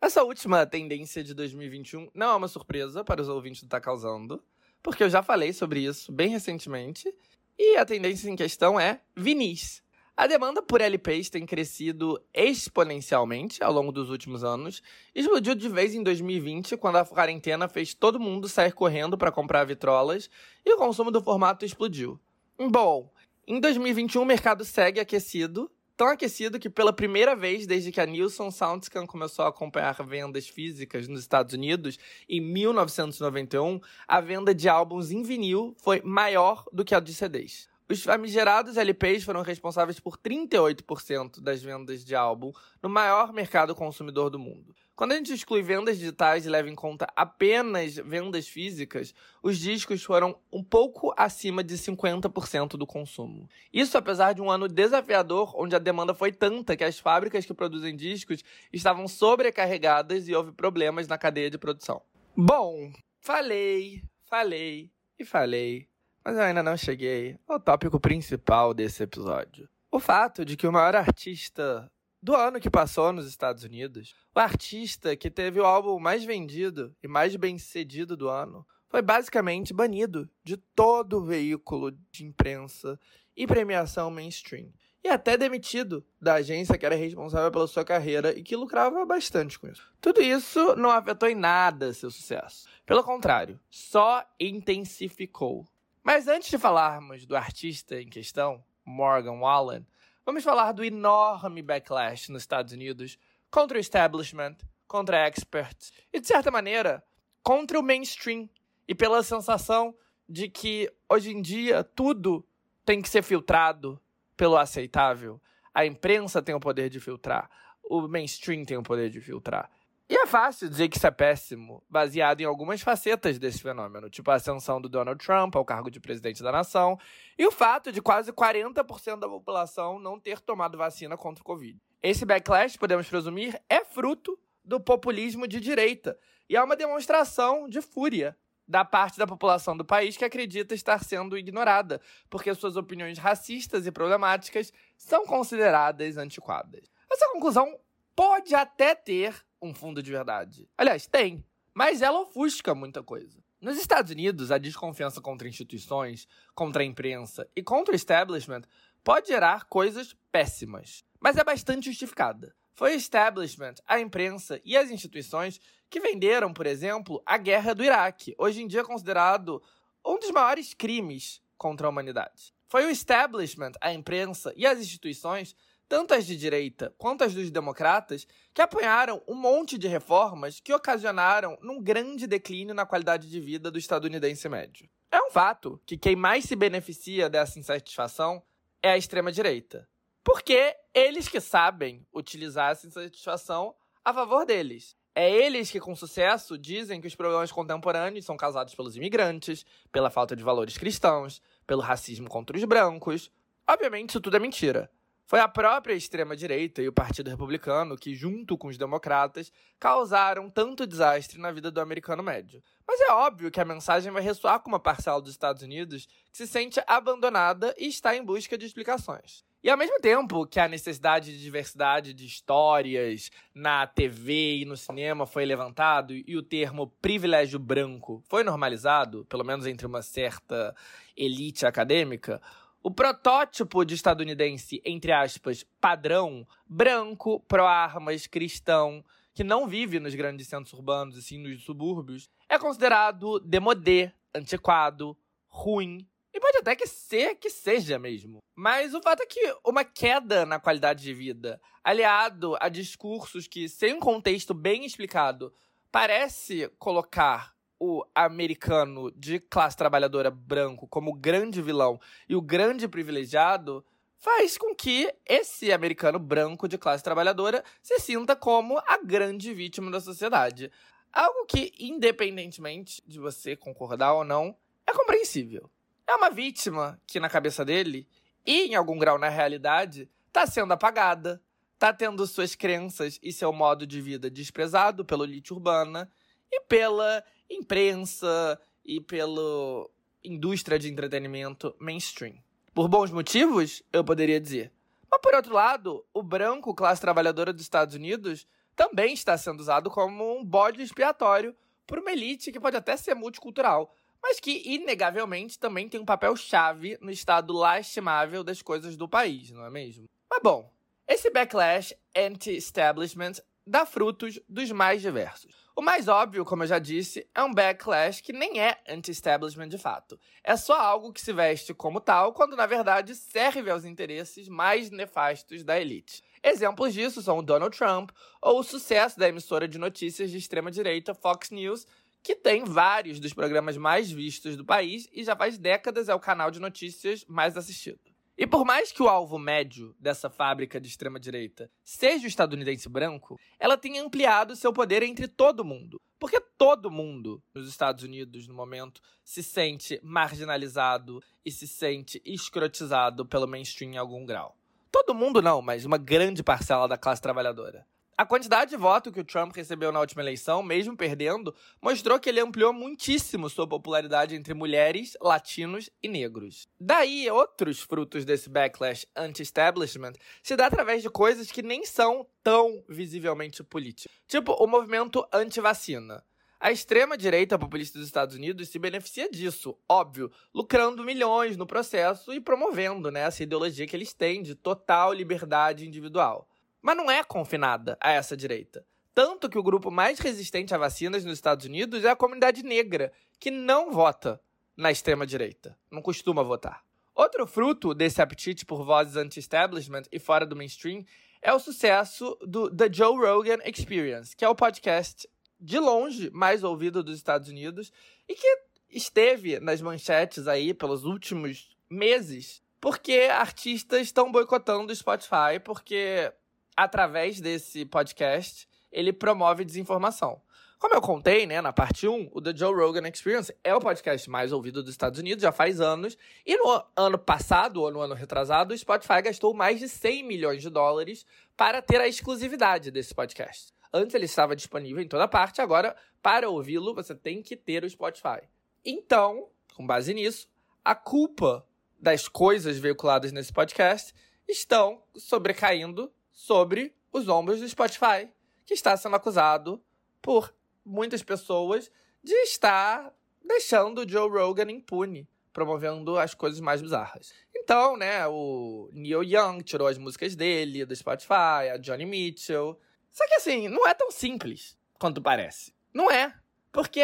Essa última tendência de 2021 não é uma surpresa para os ouvintes do Tá Causando, porque eu já falei sobre isso bem recentemente, e a tendência em questão é vinis. A demanda por LPs tem crescido exponencialmente ao longo dos últimos anos. Explodiu de vez em 2020, quando a quarentena fez todo mundo sair correndo para comprar vitrolas e o consumo do formato explodiu. Bom, em 2021 o mercado segue aquecido, tão aquecido que pela primeira vez desde que a Nielsen Soundscan começou a acompanhar vendas físicas nos Estados Unidos, em 1991, a venda de álbuns em vinil foi maior do que a de CDs. Os famigerados LPs foram responsáveis por 38% das vendas de álbum no maior mercado consumidor do mundo. Quando a gente exclui vendas digitais e leva em conta apenas vendas físicas, os discos foram um pouco acima de 50% do consumo. Isso apesar de um ano desafiador, onde a demanda foi tanta que as fábricas que produzem discos estavam sobrecarregadas e houve problemas na cadeia de produção. Bom, falei, falei e falei, mas eu ainda não cheguei ao tópico principal desse episódio. O fato de que o maior artista do ano que passou nos Estados Unidos, o artista que teve o álbum mais vendido e mais bem sucedido do ano, foi basicamente banido de todo o veículo de imprensa e premiação mainstream. E até demitido da agência que era responsável pela sua carreira e que lucrava bastante com isso. Tudo isso não afetou em nada seu sucesso. Pelo contrário, só intensificou. Mas antes de falarmos do artista em questão, Morgan Wallen, vamos falar do enorme backlash nos Estados Unidos contra o establishment, contra experts e, de certa maneira, contra o mainstream. E pela sensação de que hoje em dia tudo tem que ser filtrado pelo aceitável. A imprensa tem o poder de filtrar, o mainstream tem o poder de filtrar. E é fácil dizer que isso é péssimo, baseado em algumas facetas desse fenômeno, tipo a ascensão do Donald Trump ao cargo de presidente da nação e o fato de quase 40% da população não ter tomado vacina contra o Covid. Esse backlash, podemos presumir, é fruto do populismo de direita e é uma demonstração de fúria da parte da população do país que acredita estar sendo ignorada, porque suas opiniões racistas e problemáticas são consideradas antiquadas. Essa conclusão pode até ter um fundo de verdade. Aliás, tem, mas ela ofusca muita coisa. Nos Estados Unidos, a desconfiança contra instituições, contra a imprensa e contra o establishment pode gerar coisas péssimas, mas é bastante justificada. Foi o establishment, a imprensa e as instituições que venderam, por exemplo, a guerra do Iraque, hoje em dia considerado um dos maiores crimes contra a humanidade. Foi o establishment, a imprensa e as instituições, tanto as de direita quanto as dos democratas, que apoiaram um monte de reformas que ocasionaram num grande declínio na qualidade de vida do estadunidense médio. É um fato que quem mais se beneficia dessa insatisfação é a extrema-direita. Porque eles que sabem utilizar essa insatisfação a favor deles. É eles que, com sucesso, dizem que os problemas contemporâneos são causados pelos imigrantes, pela falta de valores cristãos, pelo racismo contra os brancos. Obviamente, isso tudo é mentira. Foi a própria extrema-direita e o Partido Republicano que, junto com os democratas, causaram tanto desastre na vida do americano médio. Mas é óbvio que a mensagem vai ressoar com uma parcela dos Estados Unidos que se sente abandonada e está em busca de explicações. E ao mesmo tempo que a necessidade de diversidade de histórias na TV e no cinema foi levantado e o termo privilégio branco foi normalizado, pelo menos entre uma certa elite acadêmica, o protótipo de estadunidense, entre aspas, padrão, branco, pró-armas, cristão, que não vive nos grandes centros urbanos e sim nos subúrbios, é considerado demodé, antiquado, ruim. E pode até que ser que seja mesmo. Mas o fato é que uma queda na qualidade de vida, aliado a discursos que, sem um contexto bem explicado, parece colocar o americano de classe trabalhadora branco como o grande vilão e o grande privilegiado, faz com que esse americano branco de classe trabalhadora se sinta como a grande vítima da sociedade. Algo que, independentemente de você concordar ou não, é compreensível. É uma vítima que, na cabeça dele, e em algum grau na realidade, está sendo apagada, está tendo suas crenças e seu modo de vida desprezado pela elite urbana e pela imprensa e pela indústria de entretenimento mainstream. Por bons motivos, eu poderia dizer. Mas por outro lado, o branco, classe trabalhadora dos Estados Unidos, também está sendo usado como um bode expiatório por uma elite que pode até ser multicultural, mas que inegavelmente também tem um papel chave no estado lastimável das coisas do país, não é mesmo? Mas bom, esse backlash anti-establishment dá frutos dos mais diversos. O mais óbvio, como eu já disse, é um backlash que nem é anti-establishment de fato. É só algo que se veste como tal, quando na verdade serve aos interesses mais nefastos da elite. Exemplos disso são o Donald Trump ou o sucesso da emissora de notícias de extrema-direita Fox News, que tem vários dos programas mais vistos do país e já faz décadas é o canal de notícias mais assistido. E por mais que o alvo médio dessa fábrica de extrema-direita seja o estadunidense branco, ela tem ampliado seu poder entre todo mundo. Porque todo mundo nos Estados Unidos, no momento, se sente marginalizado e se sente escrotizado pelo mainstream em algum grau. Todo mundo não, mas uma grande parcela da classe trabalhadora. A quantidade de voto que o Trump recebeu na última eleição, mesmo perdendo, mostrou que ele ampliou muitíssimo sua popularidade entre mulheres, latinos e negros. Daí, outros frutos desse backlash anti-establishment se dá através de coisas que nem são tão visivelmente políticas. Tipo, o movimento anti-vacina. A extrema-direita populista dos Estados Unidos se beneficia disso, óbvio, lucrando milhões no processo e promovendo né, essa ideologia que eles têm de total liberdade individual mas não é confinada a essa direita. Tanto que o grupo mais resistente a vacinas nos Estados Unidos é a comunidade negra, que não vota na extrema-direita, não costuma votar. Outro fruto desse apetite por vozes anti-establishment e fora do mainstream é o sucesso do The Joe Rogan Experience, que é o podcast de longe mais ouvido dos Estados Unidos e que esteve nas manchetes aí pelos últimos meses, porque artistas estão boicotando o Spotify, porque através desse podcast, ele promove desinformação. Como eu contei, né, na parte 1, o The Joe Rogan Experience é o podcast mais ouvido dos Estados Unidos, já faz anos. E no ano passado, ou no ano retrasado, o Spotify gastou mais de 100 milhões de dólares para ter a exclusividade desse podcast. Antes ele estava disponível em toda parte, agora, para ouvi-lo, você tem que ter o Spotify. Então, com base nisso, a culpa das coisas veiculadas nesse podcast estão sobrecaindo sobre os ombros do Spotify, que está sendo acusado por muitas pessoas de estar deixando o Joe Rogan impune, promovendo as coisas mais bizarras. Então, né, o Neil Young tirou as músicas dele do Spotify, a Johnny Mitchell. Só que assim, não é tão simples quanto parece. Não é. Porque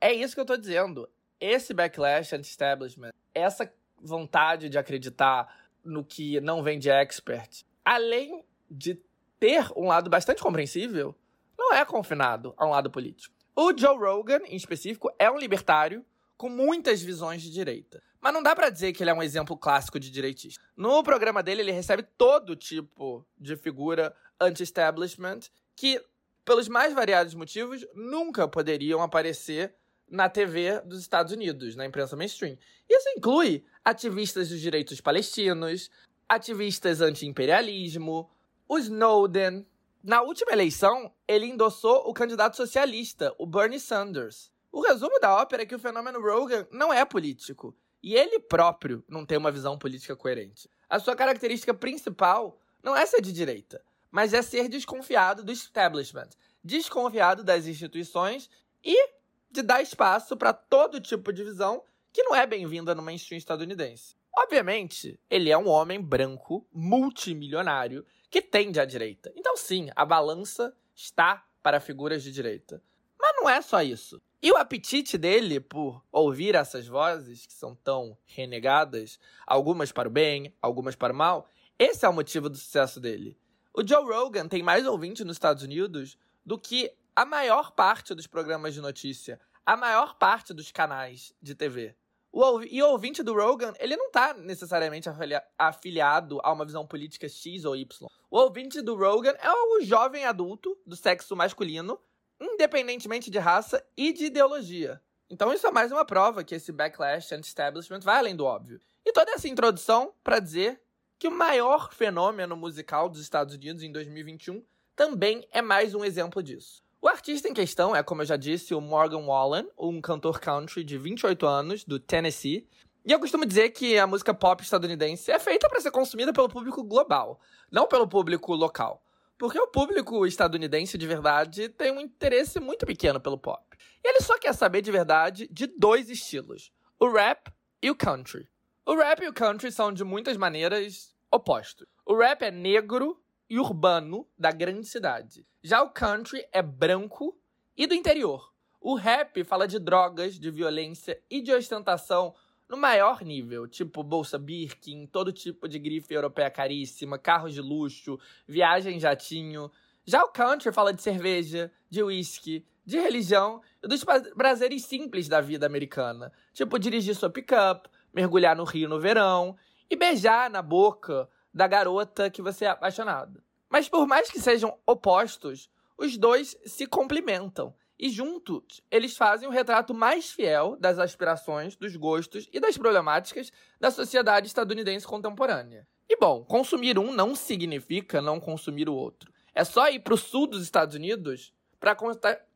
é isso que eu tô dizendo. Esse backlash anti-establishment, essa vontade de acreditar no que não vem de expert, além de ter um lado bastante compreensível, não é confinado a um lado político. O Joe Rogan, em específico, é um libertário com muitas visões de direita. Mas não dá pra dizer que ele é um exemplo clássico de direitista. No programa dele, ele recebe todo tipo de figura anti-establishment que, pelos mais variados motivos, nunca poderiam aparecer na TV dos Estados Unidos, na imprensa mainstream. Isso inclui ativistas dos direitos palestinos, ativistas anti-imperialismo, o Snowden. Na última eleição, ele endossou o candidato socialista, o Bernie Sanders. O resumo da ópera é que o fenômeno Rogan não é político. E ele próprio não tem uma visão política coerente. A sua característica principal não é ser de direita, mas é ser desconfiado do establishment, desconfiado das instituições e de dar espaço para todo tipo de visão que não é bem-vinda no mainstream estadunidense. Obviamente, ele é um homem branco, multimilionário, que tende à direita. Então, sim, a balança está para figuras de direita. Mas não é só isso. E o apetite dele por ouvir essas vozes, que são tão renegadas, algumas para o bem, algumas para o mal, esse é o motivo do sucesso dele. O Joe Rogan tem mais ouvintes nos Estados Unidos do que a maior parte dos programas de notícia, a maior parte dos canais de TV. O, e o ouvinte do Rogan, ele não tá necessariamente afilia- afiliado a uma visão política X ou Y. O ouvinte do Rogan é o jovem adulto do sexo masculino, independentemente de raça e de ideologia. Então isso é mais uma prova que esse backlash anti-establishment vai além do óbvio. E toda essa introdução para dizer que o maior fenômeno musical dos Estados Unidos em 2021 também é mais um exemplo disso. O artista em questão é, como eu já disse, o Morgan Wallen, um cantor country de 28 anos, do Tennessee. E eu costumo dizer que a música pop estadunidense é feita para ser consumida pelo público global, não pelo público local. Porque o público estadunidense de verdade tem um interesse muito pequeno pelo pop. E ele só quer saber de verdade de dois estilos: o rap e o country. O rap e o country são de muitas maneiras opostos. O rap é negro e urbano da grande cidade. Já o country é branco e do interior. O rap fala de drogas, de violência e de ostentação no maior nível, tipo bolsa Birkin, todo tipo de grife europeia caríssima, carros de luxo, viagem em jatinho. Já o country fala de cerveja, de whisky, de religião e dos pra- prazeres simples da vida americana, tipo dirigir sua pick-up, mergulhar no rio no verão e beijar na boca da garota que você é apaixonado. Mas por mais que sejam opostos, os dois se complementam. E juntos, eles fazem o retrato mais fiel das aspirações, dos gostos e das problemáticas da sociedade estadunidense contemporânea. E bom, consumir um não significa não consumir o outro. É só ir pro sul dos Estados Unidos para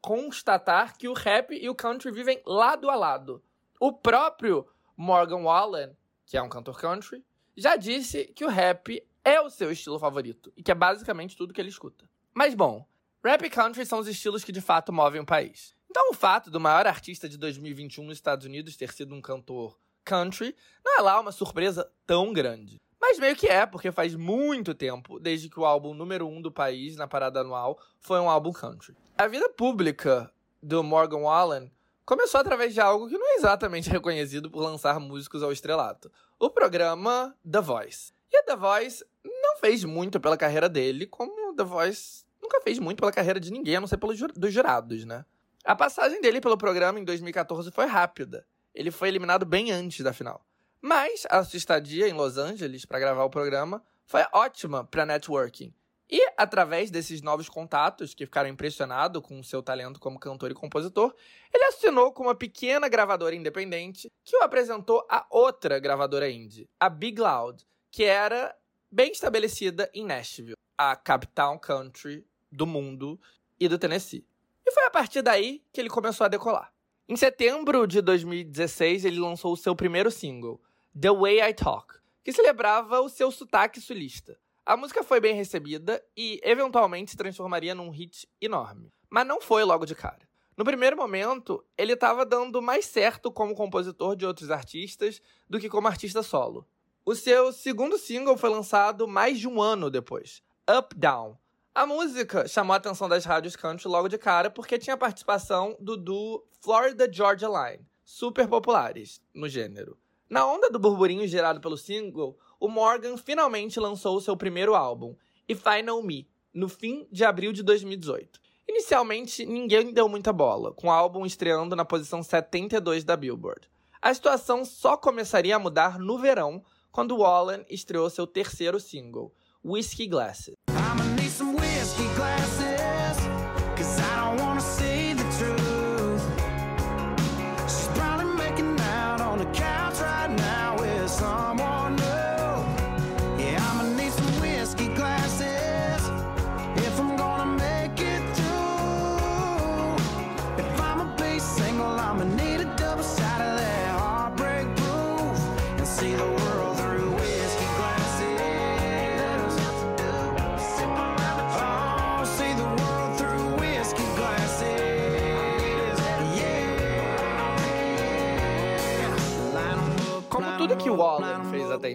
constatar que o rap e o country vivem lado a lado. O próprio Morgan Wallen, que é um cantor country, já disse que o rap é o seu estilo favorito e que é basicamente tudo que ele escuta. Mas bom, rap e country são os estilos que de fato movem o país. Então o fato do maior artista de 2021 nos Estados Unidos ter sido um cantor country não é lá uma surpresa tão grande. Mas meio que é, porque faz muito tempo desde que o álbum número um do país na parada anual foi um álbum country. A vida pública do Morgan Wallen começou através de algo que não é exatamente reconhecido por lançar músicos ao estrelato: o programa The Voice. E a The Voice não fez muito pela carreira dele, como The Voice nunca fez muito pela carreira de ninguém, a não ser pelos dos jurados, né? A passagem dele pelo programa em 2014 foi rápida. Ele foi eliminado bem antes da final. Mas a sua estadia em Los Angeles para gravar o programa foi ótima para networking. E através desses novos contatos, que ficaram impressionados com seu talento como cantor e compositor, ele assinou com uma pequena gravadora independente que o apresentou a outra gravadora indie, a Big Loud, que era bem estabelecida em Nashville, a capital country do mundo e do Tennessee. E foi a partir daí que ele começou a decolar. Em setembro de 2016, ele lançou o seu primeiro single, The Way I Talk, que celebrava o seu sotaque sulista. A música foi bem recebida e, eventualmente, se transformaria num hit enorme. Mas não foi logo de cara. No primeiro momento, ele estava dando mais certo como compositor de outros artistas do que como artista solo. O seu segundo single foi lançado mais de um ano depois, Up Down. A música chamou a atenção das rádios country logo de cara porque tinha a participação do duo Florida Georgia Line, super populares no gênero. Na onda do burburinho gerado pelo single, o Morgan finalmente lançou o seu primeiro álbum, If I Know Me, no fim de abril de 2018. Inicialmente, ninguém deu muita bola, com o álbum estreando na posição 72 da Billboard. A situação só começaria a mudar no verão, quando Wallen estreou seu terceiro single, whiskey glasses,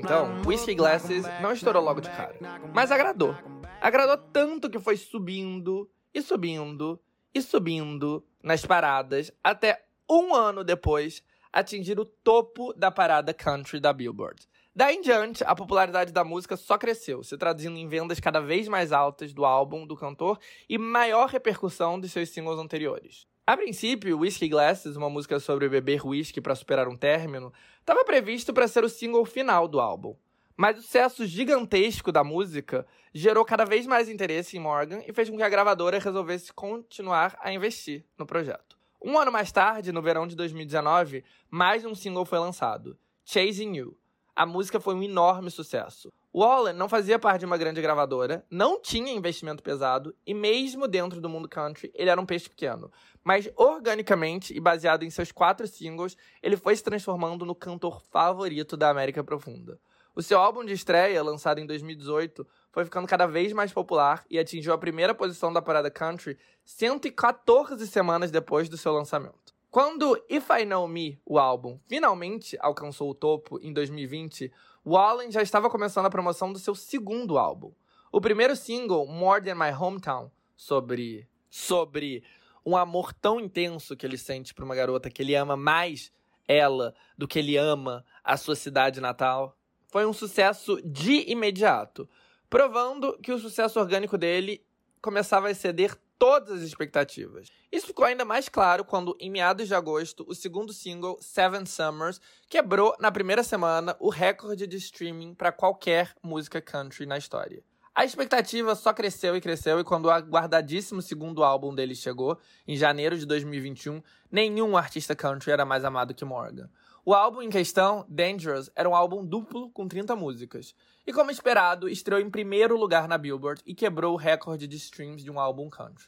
então, Whiskey Glasses não estourou logo de cara. Mas agradou. Agradou tanto que foi subindo e subindo e subindo nas paradas até um ano depois atingir o topo da parada country da Billboard. Daí em diante, a popularidade da música só cresceu, se traduzindo em vendas cada vez mais altas do álbum do cantor e maior repercussão de seus singles anteriores. A princípio, Whiskey Glasses, uma música sobre beber whisky para superar um término, estava previsto para ser o single final do álbum. Mas o sucesso gigantesco da música gerou cada vez mais interesse em Morgan e fez com que a gravadora resolvesse continuar a investir no projeto. Um ano mais tarde, no verão de 2019, mais um single foi lançado, Chasing You. A música foi um enorme sucesso. Wallen não fazia parte de uma grande gravadora, não tinha investimento pesado e mesmo dentro do mundo country, ele era um peixe pequeno. Mas organicamente e baseado em seus quatro singles, ele foi se transformando no cantor favorito da América Profunda. O seu álbum de estreia, lançado em 2018, foi ficando cada vez mais popular e atingiu a primeira posição da parada country 114 semanas depois do seu lançamento. Quando If I Know Me, o álbum, finalmente alcançou o topo em 2020, Wallen já estava começando a promoção do seu segundo álbum. O primeiro single, More Than My Hometown, sobre sobre um amor tão intenso que ele sente por uma garota que ele ama mais ela do que ele ama a sua cidade natal, foi um sucesso de imediato, provando que o sucesso orgânico dele começava a exceder todas as expectativas. Isso ficou ainda mais claro quando, em meados de agosto, o segundo single, Seven Summers, quebrou na primeira semana o recorde de streaming para qualquer música country na história. A expectativa só cresceu e cresceu, e quando o aguardadíssimo segundo álbum dele chegou, em janeiro de 2021, nenhum artista country era mais amado que Morgan. O álbum em questão, Dangerous, era um álbum duplo com 30 músicas. E como esperado, estreou em primeiro lugar na Billboard e quebrou o recorde de streams de um álbum country.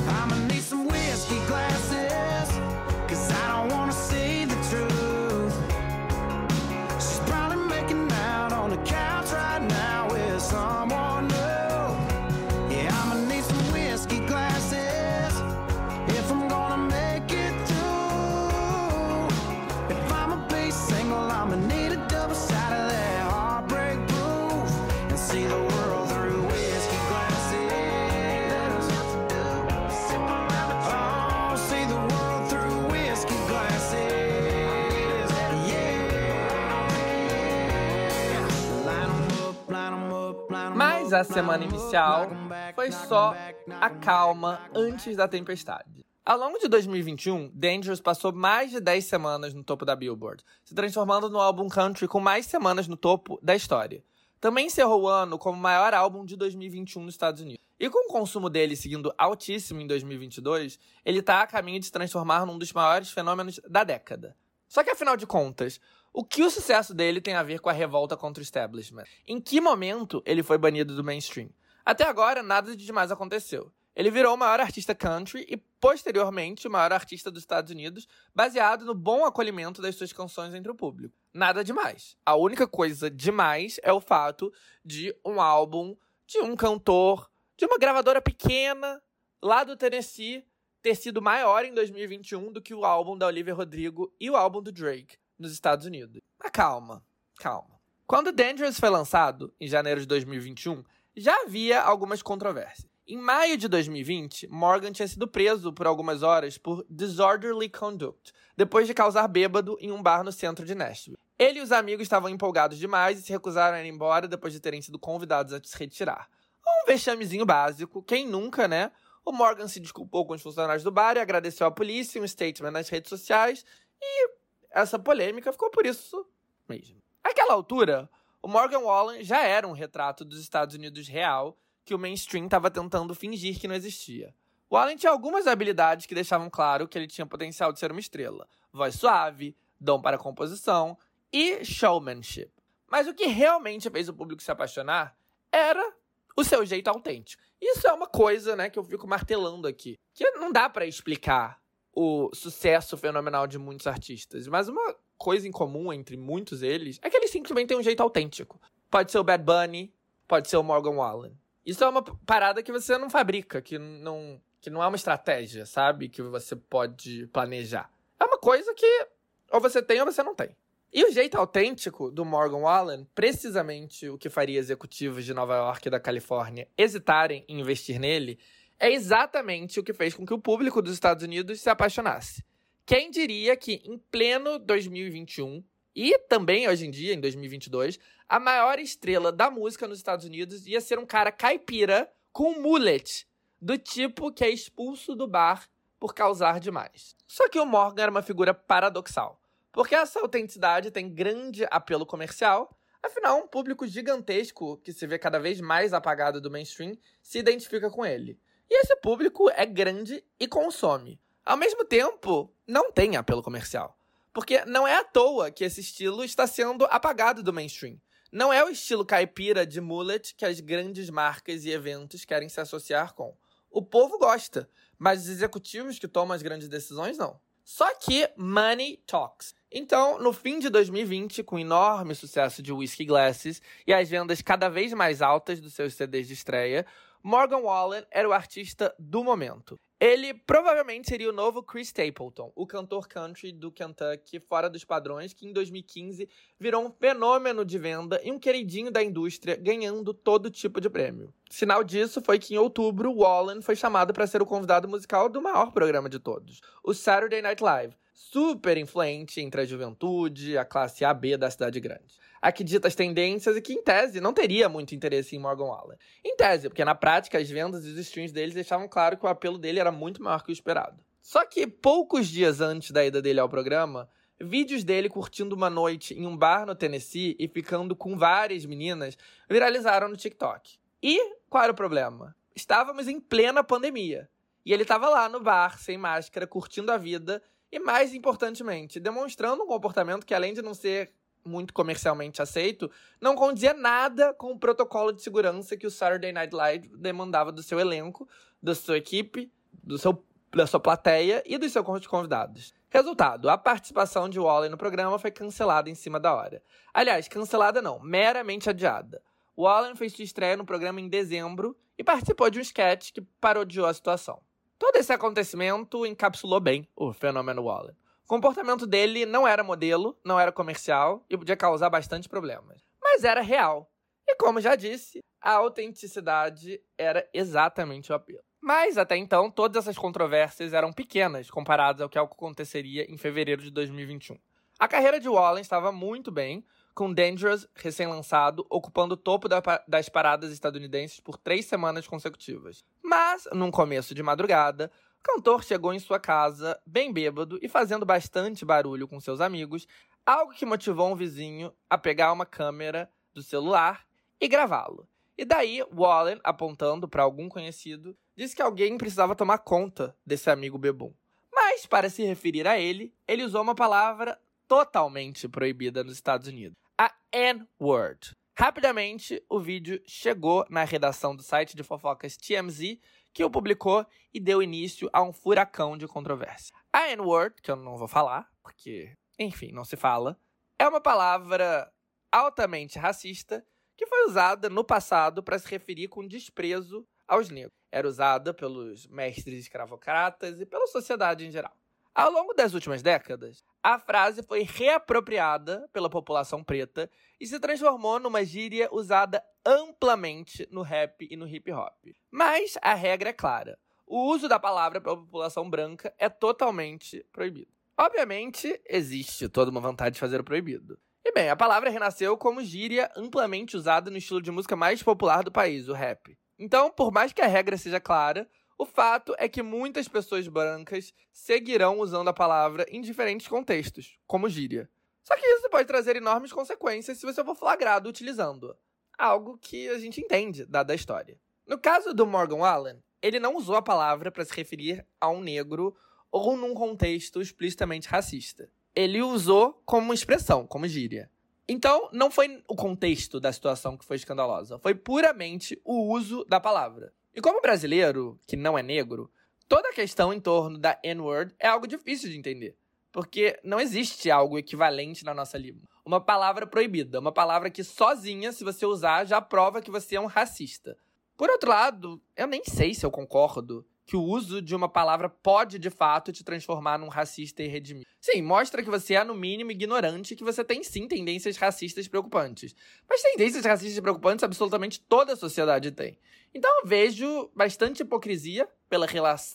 Mas a semana inicial foi só a calma antes da tempestade. Ao longo de 2021, Dangerous passou mais de 10 semanas no topo da Billboard, se transformando no álbum country com mais semanas no topo da história. Também encerrou o ano como o maior álbum de 2021 nos Estados Unidos. E com o consumo dele seguindo altíssimo em 2022, ele está a caminho de se transformar num dos maiores fenômenos da década. Só que afinal de contas, o que o sucesso dele tem a ver com a revolta contra o establishment? Em que momento ele foi banido do mainstream? Até agora, nada de demais aconteceu. Ele virou o maior artista country e, posteriormente, o maior artista dos Estados Unidos, baseado no bom acolhimento das suas canções entre o público. Nada demais. A única coisa demais é o fato de um álbum de um cantor de uma gravadora pequena lá do Tennessee ter sido maior em 2021 do que o álbum da Olivia Rodrigo e o álbum do Drake nos Estados Unidos. Mas calma, calma. Quando Dangerous foi lançado, em janeiro de 2021, já havia algumas controvérsias. Em maio de 2020, Morgan tinha sido preso por algumas horas por disorderly conduct, depois de causar bêbado em um bar no centro de Nashville. Ele e os amigos estavam empolgados demais e se recusaram a ir embora depois de terem sido convidados a se retirar. Um vexamezinho básico, quem nunca, né? O Morgan se desculpou com os funcionários do bar e agradeceu à polícia um statement nas redes sociais e essa polêmica ficou por isso mesmo. Naquela altura, o Morgan Wallen já era um retrato dos Estados Unidos real que o mainstream estava tentando fingir que não existia. Wallen tinha algumas habilidades que deixavam claro que ele tinha potencial de ser uma estrela: voz suave, dom para composição e showmanship. Mas o que realmente fez o público se apaixonar era o seu jeito autêntico. Isso é uma coisa, né, que eu fico martelando aqui, que não dá para explicar o sucesso fenomenal de muitos artistas, mas uma coisa em comum entre muitos deles é que eles simplesmente têm um jeito autêntico. Pode ser o Bad Bunny, pode ser o Morgan Wallen. Isso é uma parada que você não fabrica, que não, que não é uma estratégia, sabe? Que você pode planejar. É uma coisa que ou você tem ou você não tem. E o jeito autêntico do Morgan Wallen, precisamente o que faria executivos de Nova York e da Califórnia hesitarem em investir nele, é exatamente o que fez com que o público dos Estados Unidos se apaixonasse. Quem diria que, em pleno 2021, e também hoje em dia, em 2022, a maior estrela da música nos Estados Unidos ia ser um cara caipira com um mullet, do tipo que é expulso do bar por causar demais. Só que o Morgan era uma figura paradoxal, porque essa autenticidade tem grande apelo comercial, afinal, um público gigantesco que se vê cada vez mais apagado do mainstream se identifica com ele. E esse público é grande e consome. Ao mesmo tempo, não tem apelo comercial. Porque não é à toa que esse estilo está sendo apagado do mainstream. Não é o estilo caipira de mullet que as grandes marcas e eventos querem se associar com. O povo gosta, mas os executivos que tomam as grandes decisões não. Só que money talks. Então, no fim de 2020, com o enorme sucesso de Whiskey Glasses e as vendas cada vez mais altas dos seus CDs de estreia, Morgan Wallen era o artista do momento. Ele provavelmente seria o novo Chris Stapleton, o cantor country do Kentucky fora dos padrões, que em 2015 virou um fenômeno de venda e um queridinho da indústria, ganhando todo tipo de prêmio. Sinal disso foi que em outubro, Wallen foi chamado para ser o convidado musical do maior programa de todos, o Saturday Night Live. Super influente entre a juventude, a classe AB da cidade grande. A que dita as tendências e que, em tese, não teria muito interesse em Morgan Wallen. Em tese, porque na prática as vendas e os streams deles deixavam claro que o apelo dele era muito maior que o esperado. Só que poucos dias antes da ida dele ao programa, vídeos dele curtindo uma noite em um bar no Tennessee e ficando com várias meninas viralizaram no TikTok. E qual era o problema? Estávamos em plena pandemia. E ele estava lá no bar, sem máscara, curtindo a vida e, mais importantemente, demonstrando um comportamento que, além de não ser muito comercialmente aceito, não condizia nada com o protocolo de segurança que o Saturday Night Live demandava do seu elenco, da sua equipe, do seu, da sua plateia e dos seus convidados. Resultado, a participação de Wallen no programa foi cancelada em cima da hora. Aliás, cancelada não, meramente adiada. Wallen fez sua estreia no programa em dezembro e participou de um sketch que parodiou a situação. Todo esse acontecimento encapsulou bem o fenômeno Wallen. O comportamento dele não era modelo, não era comercial e podia causar bastante problemas. Mas era real. E como já disse, a autenticidade era exatamente o apelo. Mas até então, todas essas controvérsias eram pequenas comparadas ao que aconteceria em fevereiro de 2021. A carreira de Wallen estava muito bem, com Dangerous, recém-lançado, ocupando o topo da das paradas estadunidenses por três semanas consecutivas. Mas, num começo de madrugada, o cantor chegou em sua casa, bem bêbado e fazendo bastante barulho com seus amigos, algo que motivou um vizinho a pegar uma câmera do celular e gravá-lo. E daí, Wallen, apontando para algum conhecido, disse que alguém precisava tomar conta desse amigo bebum. Mas, para se referir a ele, ele usou uma palavra totalmente proibida nos Estados Unidos: a N-word. Rapidamente, o vídeo chegou na redação do site de fofocas TMZ, que o publicou e deu início a um furacão de controvérsia. A N-word, que eu não vou falar, porque, enfim, não se fala, é uma palavra altamente racista que foi usada no passado para se referir com desprezo aos negros. Era usada pelos mestres escravocratas e pela sociedade em geral. Ao longo das últimas décadas, a frase foi reapropriada pela população preta e se transformou numa gíria usada amplamente no rap e no hip hop. Mas a regra é clara: o uso da palavra pela população branca é totalmente proibido. Obviamente, existe toda uma vontade de fazer o proibido. E bem, a palavra renasceu como gíria amplamente usada no estilo de música mais popular do país, o rap. Então, por mais que a regra seja clara, o fato é que muitas pessoas brancas seguirão usando a palavra em diferentes contextos, como gíria. Só que isso pode trazer enormes consequências se você for flagrado utilizando-a. Algo que a gente entende, dada a história. No caso do Morgan Wallen, ele não usou a palavra para se referir a um negro ou num contexto explicitamente racista. Ele usou como expressão, como gíria. Então, não foi o contexto da situação que foi escandalosa, foi puramente o uso da palavra. E como brasileiro, que não é negro, toda a questão em torno da N-word é algo difícil de entender. Porque não existe algo equivalente na nossa língua. Uma palavra proibida, uma palavra que sozinha, se você usar, já prova que você é um racista. Por outro lado, eu nem sei se eu concordo que o uso de uma palavra pode, de fato, te transformar num racista irredimível. Sim, mostra que você é, no mínimo, ignorante e que você tem, sim, tendências racistas preocupantes. Mas tendências racistas preocupantes absolutamente toda a sociedade tem. Então eu vejo bastante hipocrisia pela,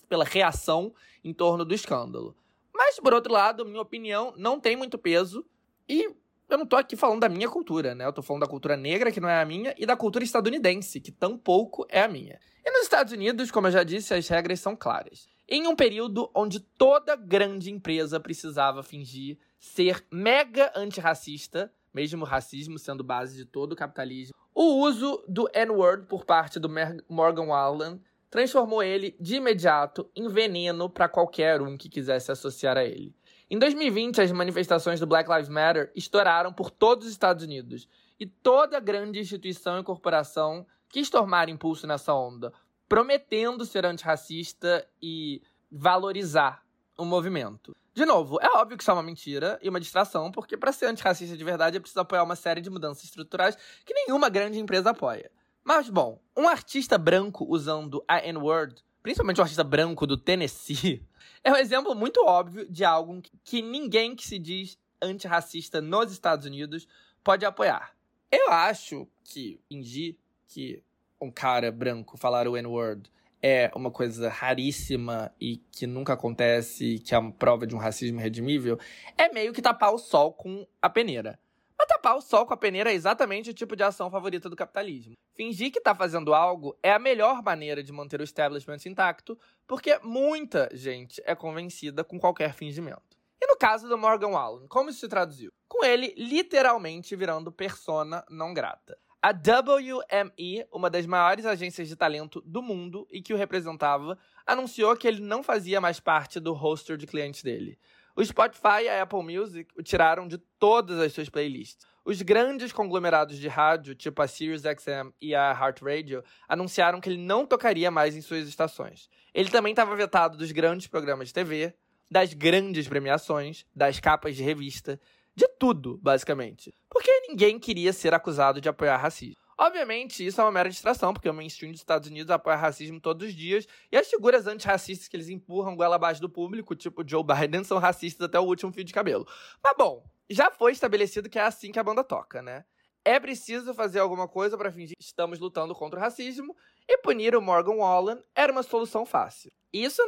pela reação em torno do escândalo. Mas, por outro lado, minha opinião não tem muito peso e eu não tô aqui falando da minha cultura, né? Eu tô falando da cultura negra, que não é a minha, e da cultura estadunidense, que tampouco é a minha. E nos Estados Unidos, como eu já disse, as regras são claras. Em um período onde toda grande empresa precisava fingir ser mega antirracista, mesmo o racismo sendo base de todo o capitalismo, o uso do N-word por parte do Morgan Wallen transformou ele de imediato em veneno para qualquer um que quisesse associar a ele. Em 2020, as manifestações do Black Lives Matter estouraram por todos os Estados Unidos e toda grande instituição e corporação quis tomar impulso nessa onda, prometendo ser antirracista e valorizar o movimento. De novo, é óbvio que isso é uma mentira e uma distração, porque para ser antirracista de verdade é preciso apoiar uma série de mudanças estruturais que nenhuma grande empresa apoia. Mas, bom, um artista branco usando a N-word, principalmente um artista branco do Tennessee, é um exemplo muito óbvio de algo que ninguém que se diz antirracista nos Estados Unidos pode apoiar. Eu acho que fingir que um cara branco falar o N-word é uma coisa raríssima e que nunca acontece, que é uma prova de um racismo redimível, é meio que tapar o sol com a peneira. Tapar o sol com a peneira é exatamente o tipo de ação favorita do capitalismo. Fingir que tá fazendo algo é a melhor maneira de manter o establishment intacto, porque muita gente é convencida com qualquer fingimento. E no caso do Morgan Wallen, como isso se traduziu? Com ele literalmente virando persona não grata. A WME, uma das maiores agências de talento do mundo e que o representava, anunciou que ele não fazia mais parte do roster de clientes dele. O Spotify e a Apple Music o tiraram de todas as suas playlists. Os grandes conglomerados de rádio, tipo a SiriusXM e a iHeartRadio, anunciaram que ele não tocaria mais em suas estações. Ele também estava vetado dos grandes programas de TV, das grandes premiações, das capas de revista, de tudo, basicamente. Porque ninguém queria ser acusado de apoiar racismo. Obviamente, isso é uma mera distração, porque o mainstream dos Estados Unidos apoia racismo todos os dias, e as figuras antirracistas que eles empurram goela abaixo do público, tipo Joe Biden, são racistas até o último fio de cabelo. Mas bom, já foi estabelecido que é assim que a banda toca, né? É preciso fazer alguma coisa para fingir que estamos lutando contra o racismo, e punir o Morgan Wallen era uma solução fácil. Isso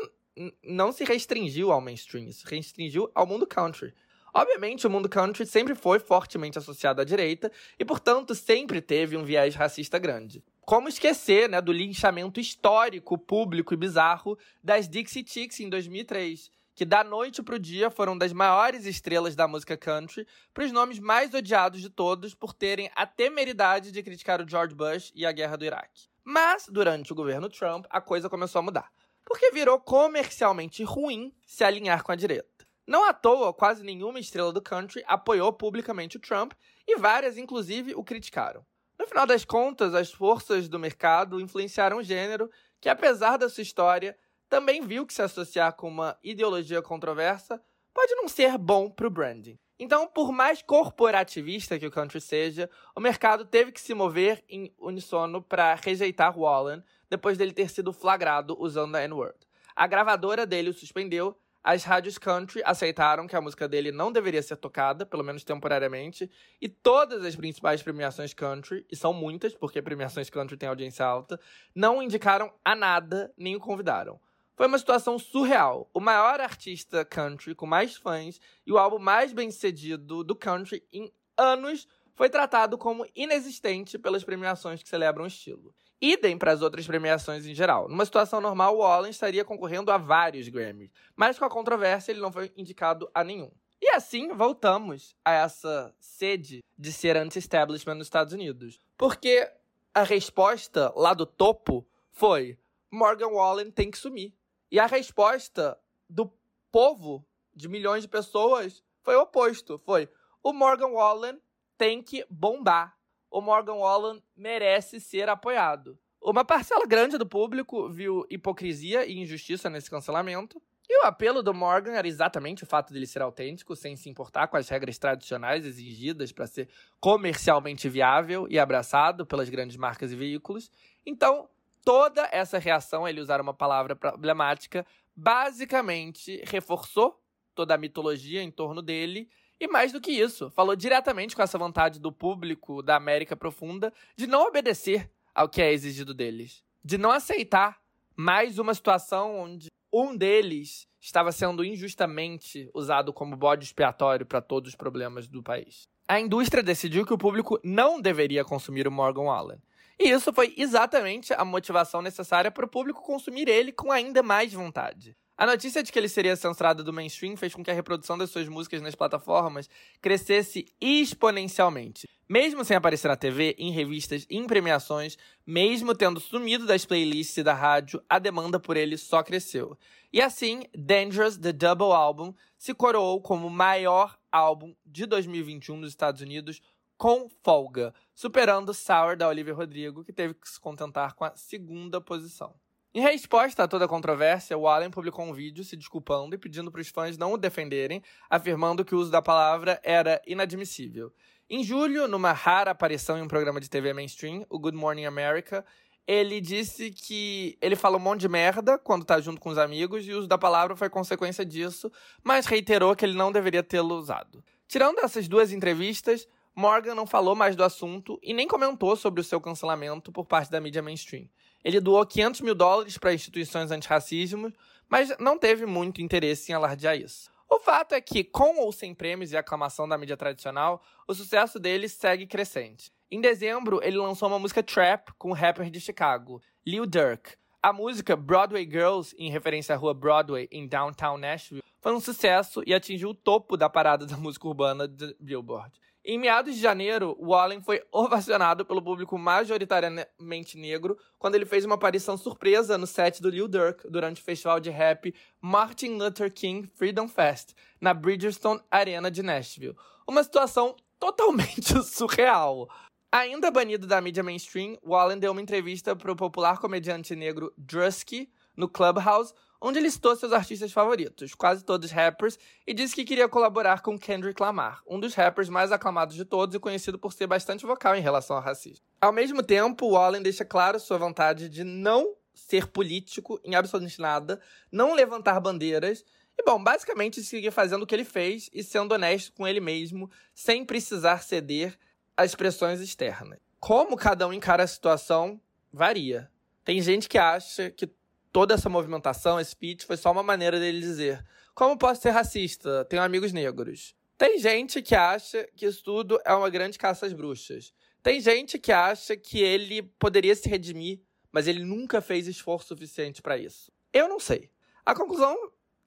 não se restringiu ao mainstream, se restringiu ao mundo country. Obviamente, o mundo country sempre foi fortemente associado à direita e, portanto, sempre teve um viés racista grande. Como esquecer né, do linchamento histórico, público e bizarro das Dixie Chicks em 2003, que da noite pro dia foram das maiores estrelas da música country para os nomes mais odiados de todos por terem a temeridade de criticar o George Bush e a guerra do Iraque. Mas, durante o governo Trump, a coisa começou a mudar. Porque virou comercialmente ruim se alinhar com a direita. Não à toa, quase nenhuma estrela do country apoiou publicamente o Trump e várias, inclusive, o criticaram. No final das contas, as forças do mercado influenciaram o gênero, que apesar da sua história, também viu que se associar com uma ideologia controversa pode não ser bom para o branding. Então, por mais corporativista que o country seja, o mercado teve que se mover em unissono para rejeitar Wallen depois dele ter sido flagrado usando a N-word. A gravadora dele o suspendeu, as rádios country aceitaram que a música dele não deveria ser tocada, pelo menos temporariamente, e todas as principais premiações country, e são muitas, porque premiações country têm audiência alta, não indicaram a nada nem o convidaram. Foi uma situação surreal. O maior artista country com mais fãs e o álbum mais bem-sucedido do country em anos foi tratado como inexistente pelas premiações que celebram o estilo. Idem para as outras premiações em geral. Numa situação normal, o Wallen estaria concorrendo a vários Grammys, mas com a controvérsia ele não foi indicado a nenhum. E assim voltamos a essa sede de ser anti-establishment nos Estados Unidos. Porque a resposta lá do topo foi: Morgan Wallen tem que sumir. E a resposta do povo, de milhões de pessoas, foi o oposto. Foi: o Morgan Wallen tem que bombar. O Morgan Wallen merece ser apoiado. Uma parcela grande do público viu hipocrisia e injustiça nesse cancelamento. E o apelo do Morgan era exatamente o fato dele ser autêntico, sem se importar com as regras tradicionais exigidas para ser comercialmente viável e abraçado pelas grandes marcas e veículos. Então, toda essa reação, ele usar uma palavra problemática, basicamente reforçou toda a mitologia em torno dele. E mais do que isso, falou diretamente com essa vontade do público da América Profunda de não obedecer ao que é exigido deles. De não aceitar mais uma situação onde um deles estava sendo injustamente usado como bode expiatório para todos os problemas do país. A indústria decidiu que o público não deveria consumir o Morgan Wallen. E isso foi exatamente a motivação necessária para o público consumir ele com ainda mais vontade. A notícia de que ele seria censurado do mainstream fez com que a reprodução das suas músicas nas plataformas crescesse exponencialmente. Mesmo sem aparecer na TV, em revistas, em premiações, mesmo tendo sumido das playlists e da rádio, a demanda por ele só cresceu. E assim, Dangerous, The Double Album, se coroou como o maior álbum de 2021 nos Estados Unidos com folga, superando Sour da Olivia Rodrigo, que teve que se contentar com a segunda posição. Em resposta a toda a controvérsia, o Allen publicou um vídeo se desculpando e pedindo para os fãs não o defenderem, afirmando que o uso da palavra era inadmissível. Em julho, numa rara aparição em um programa de TV mainstream, o Good Morning America, ele disse que ele fala um monte de merda quando tá junto com os amigos e o uso da palavra foi consequência disso, mas reiterou que ele não deveria tê-lo usado. Tirando essas duas entrevistas, Morgan não falou mais do assunto e nem comentou sobre o seu cancelamento por parte da mídia mainstream. Ele doou 500 mil dólares para instituições antirracismo, mas não teve muito interesse em alardear isso. O fato é que, com ou sem prêmios e aclamação da mídia tradicional, o sucesso dele segue crescente. Em dezembro, ele lançou uma música trap com o rapper de Chicago, Lil Durk. A música Broadway Girls, em referência à rua Broadway em downtown Nashville, foi um sucesso e atingiu o topo da parada da música urbana de Billboard. Em meados de janeiro, Wallen foi ovacionado pelo público majoritariamente negro quando ele fez uma aparição surpresa no set do Lil Durk durante o festival de rap Martin Luther King Freedom Fest, na Bridgestone Arena de Nashville. Uma situação totalmente surreal. Ainda banido da mídia mainstream, Wallen deu uma entrevista para o popular comediante negro Drusky no Clubhouse, onde ele citou seus artistas favoritos, quase todos rappers, e disse que queria colaborar com Kendrick Lamar, um dos rappers mais aclamados de todos e conhecido por ser bastante vocal em relação ao racismo. Ao mesmo tempo, Wallen deixa claro sua vontade de não ser político em absolutamente nada, não levantar bandeiras e, bom, basicamente seguir fazendo o que ele fez e sendo honesto com ele mesmo, sem precisar ceder às pressões externas. Como cada um encara a situação, varia. Tem gente que acha que toda essa movimentação, esse speech, foi só uma maneira dele dizer: como posso ser racista? Tenho amigos negros. Tem gente que acha que isso tudo é uma grande caça às bruxas. Tem gente que acha que ele poderia se redimir, mas ele nunca fez esforço suficiente para isso. Eu não sei. A conclusão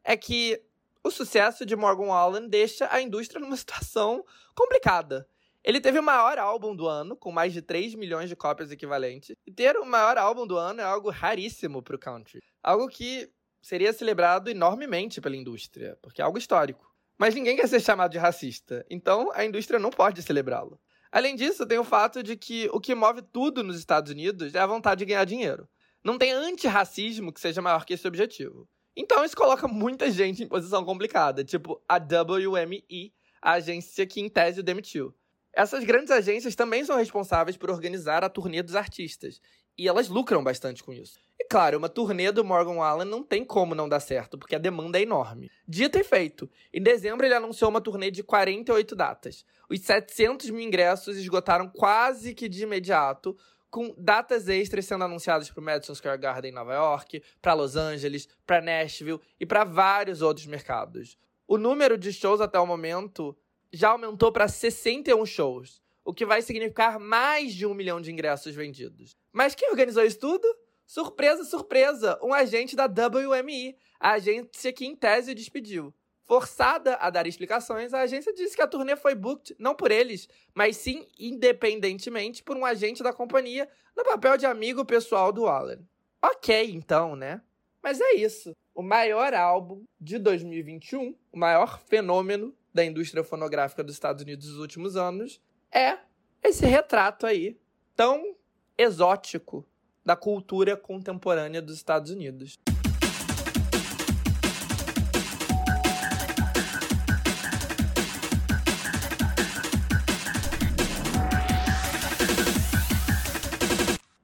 é que o sucesso de Morgan Wallen deixa a indústria numa situação complicada. Ele teve o maior álbum do ano, com mais de 3 milhões de cópias equivalentes. E ter o maior álbum do ano é algo raríssimo pro country. Algo que seria celebrado enormemente pela indústria, porque é algo histórico. Mas ninguém quer ser chamado de racista, então a indústria não pode celebrá-lo. Além disso, tem o fato de que o que move tudo nos Estados Unidos é a vontade de ganhar dinheiro. Não tem antirracismo que seja maior que esse objetivo. Então isso coloca muita gente em posição complicada, tipo a WME, a agência que em tese o demitiu. Essas grandes agências também são responsáveis por organizar a turnê dos artistas, e elas lucram bastante com isso. E claro, uma turnê do Morgan Wallen não tem como não dar certo, porque a demanda é enorme. Dito e feito, em dezembro ele anunciou uma turnê de 48 datas. Os 700 mil ingressos esgotaram quase que de imediato, com datas extras sendo anunciadas para o Madison Square Garden em Nova York, para Los Angeles, para Nashville e para vários outros mercados. O número de shows até o momento já aumentou para 61 shows, o que vai significar mais de um milhão de ingressos vendidos. Mas quem organizou isso tudo? Surpresa, surpresa! Um agente da WME, a agência que em tese o despediu. Forçada a dar explicações, a agência disse que a turnê foi booked não por eles, mas sim independentemente por um agente da companhia no papel de amigo pessoal do Allen. Ok, então, né? Mas é isso. O maior álbum de 2021, o maior fenômeno da indústria fonográfica dos Estados Unidos dos últimos anos, é esse retrato aí, tão exótico da cultura contemporânea dos Estados Unidos.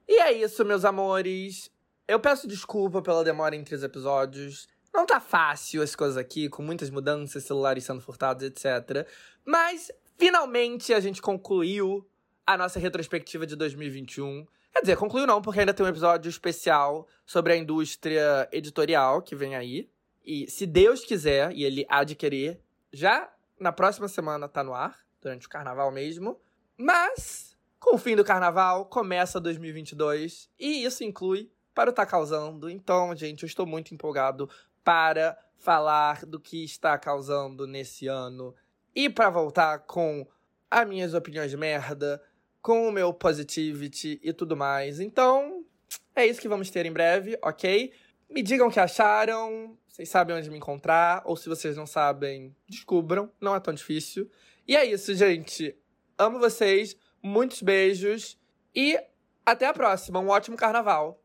E é isso, meus amores. Eu peço desculpa pela demora entre os episódios. Não tá fácil as coisas aqui, com muitas mudanças, celulares sendo furtados, etc. Mas, finalmente, a gente concluiu a nossa retrospectiva de 2021. Quer dizer, concluiu não, porque ainda tem um episódio especial sobre a indústria editorial que vem aí. E se Deus quiser, e ele querer, já na próxima semana tá no ar, durante o carnaval mesmo. Mas, com o fim do carnaval, começa 2022. E isso inclui para o Tá Causando. Então, gente, eu estou muito empolgado para falar do que está causando nesse ano. E para voltar com as minhas opiniões de merda, com o meu positivity e tudo mais. Então, é isso que vamos ter em breve, ok? Me digam o que acharam, vocês sabem onde me encontrar, ou se vocês não sabem, descubram, não é tão difícil. E é isso, gente. Amo vocês, muitos beijos e até a próxima. Um ótimo carnaval.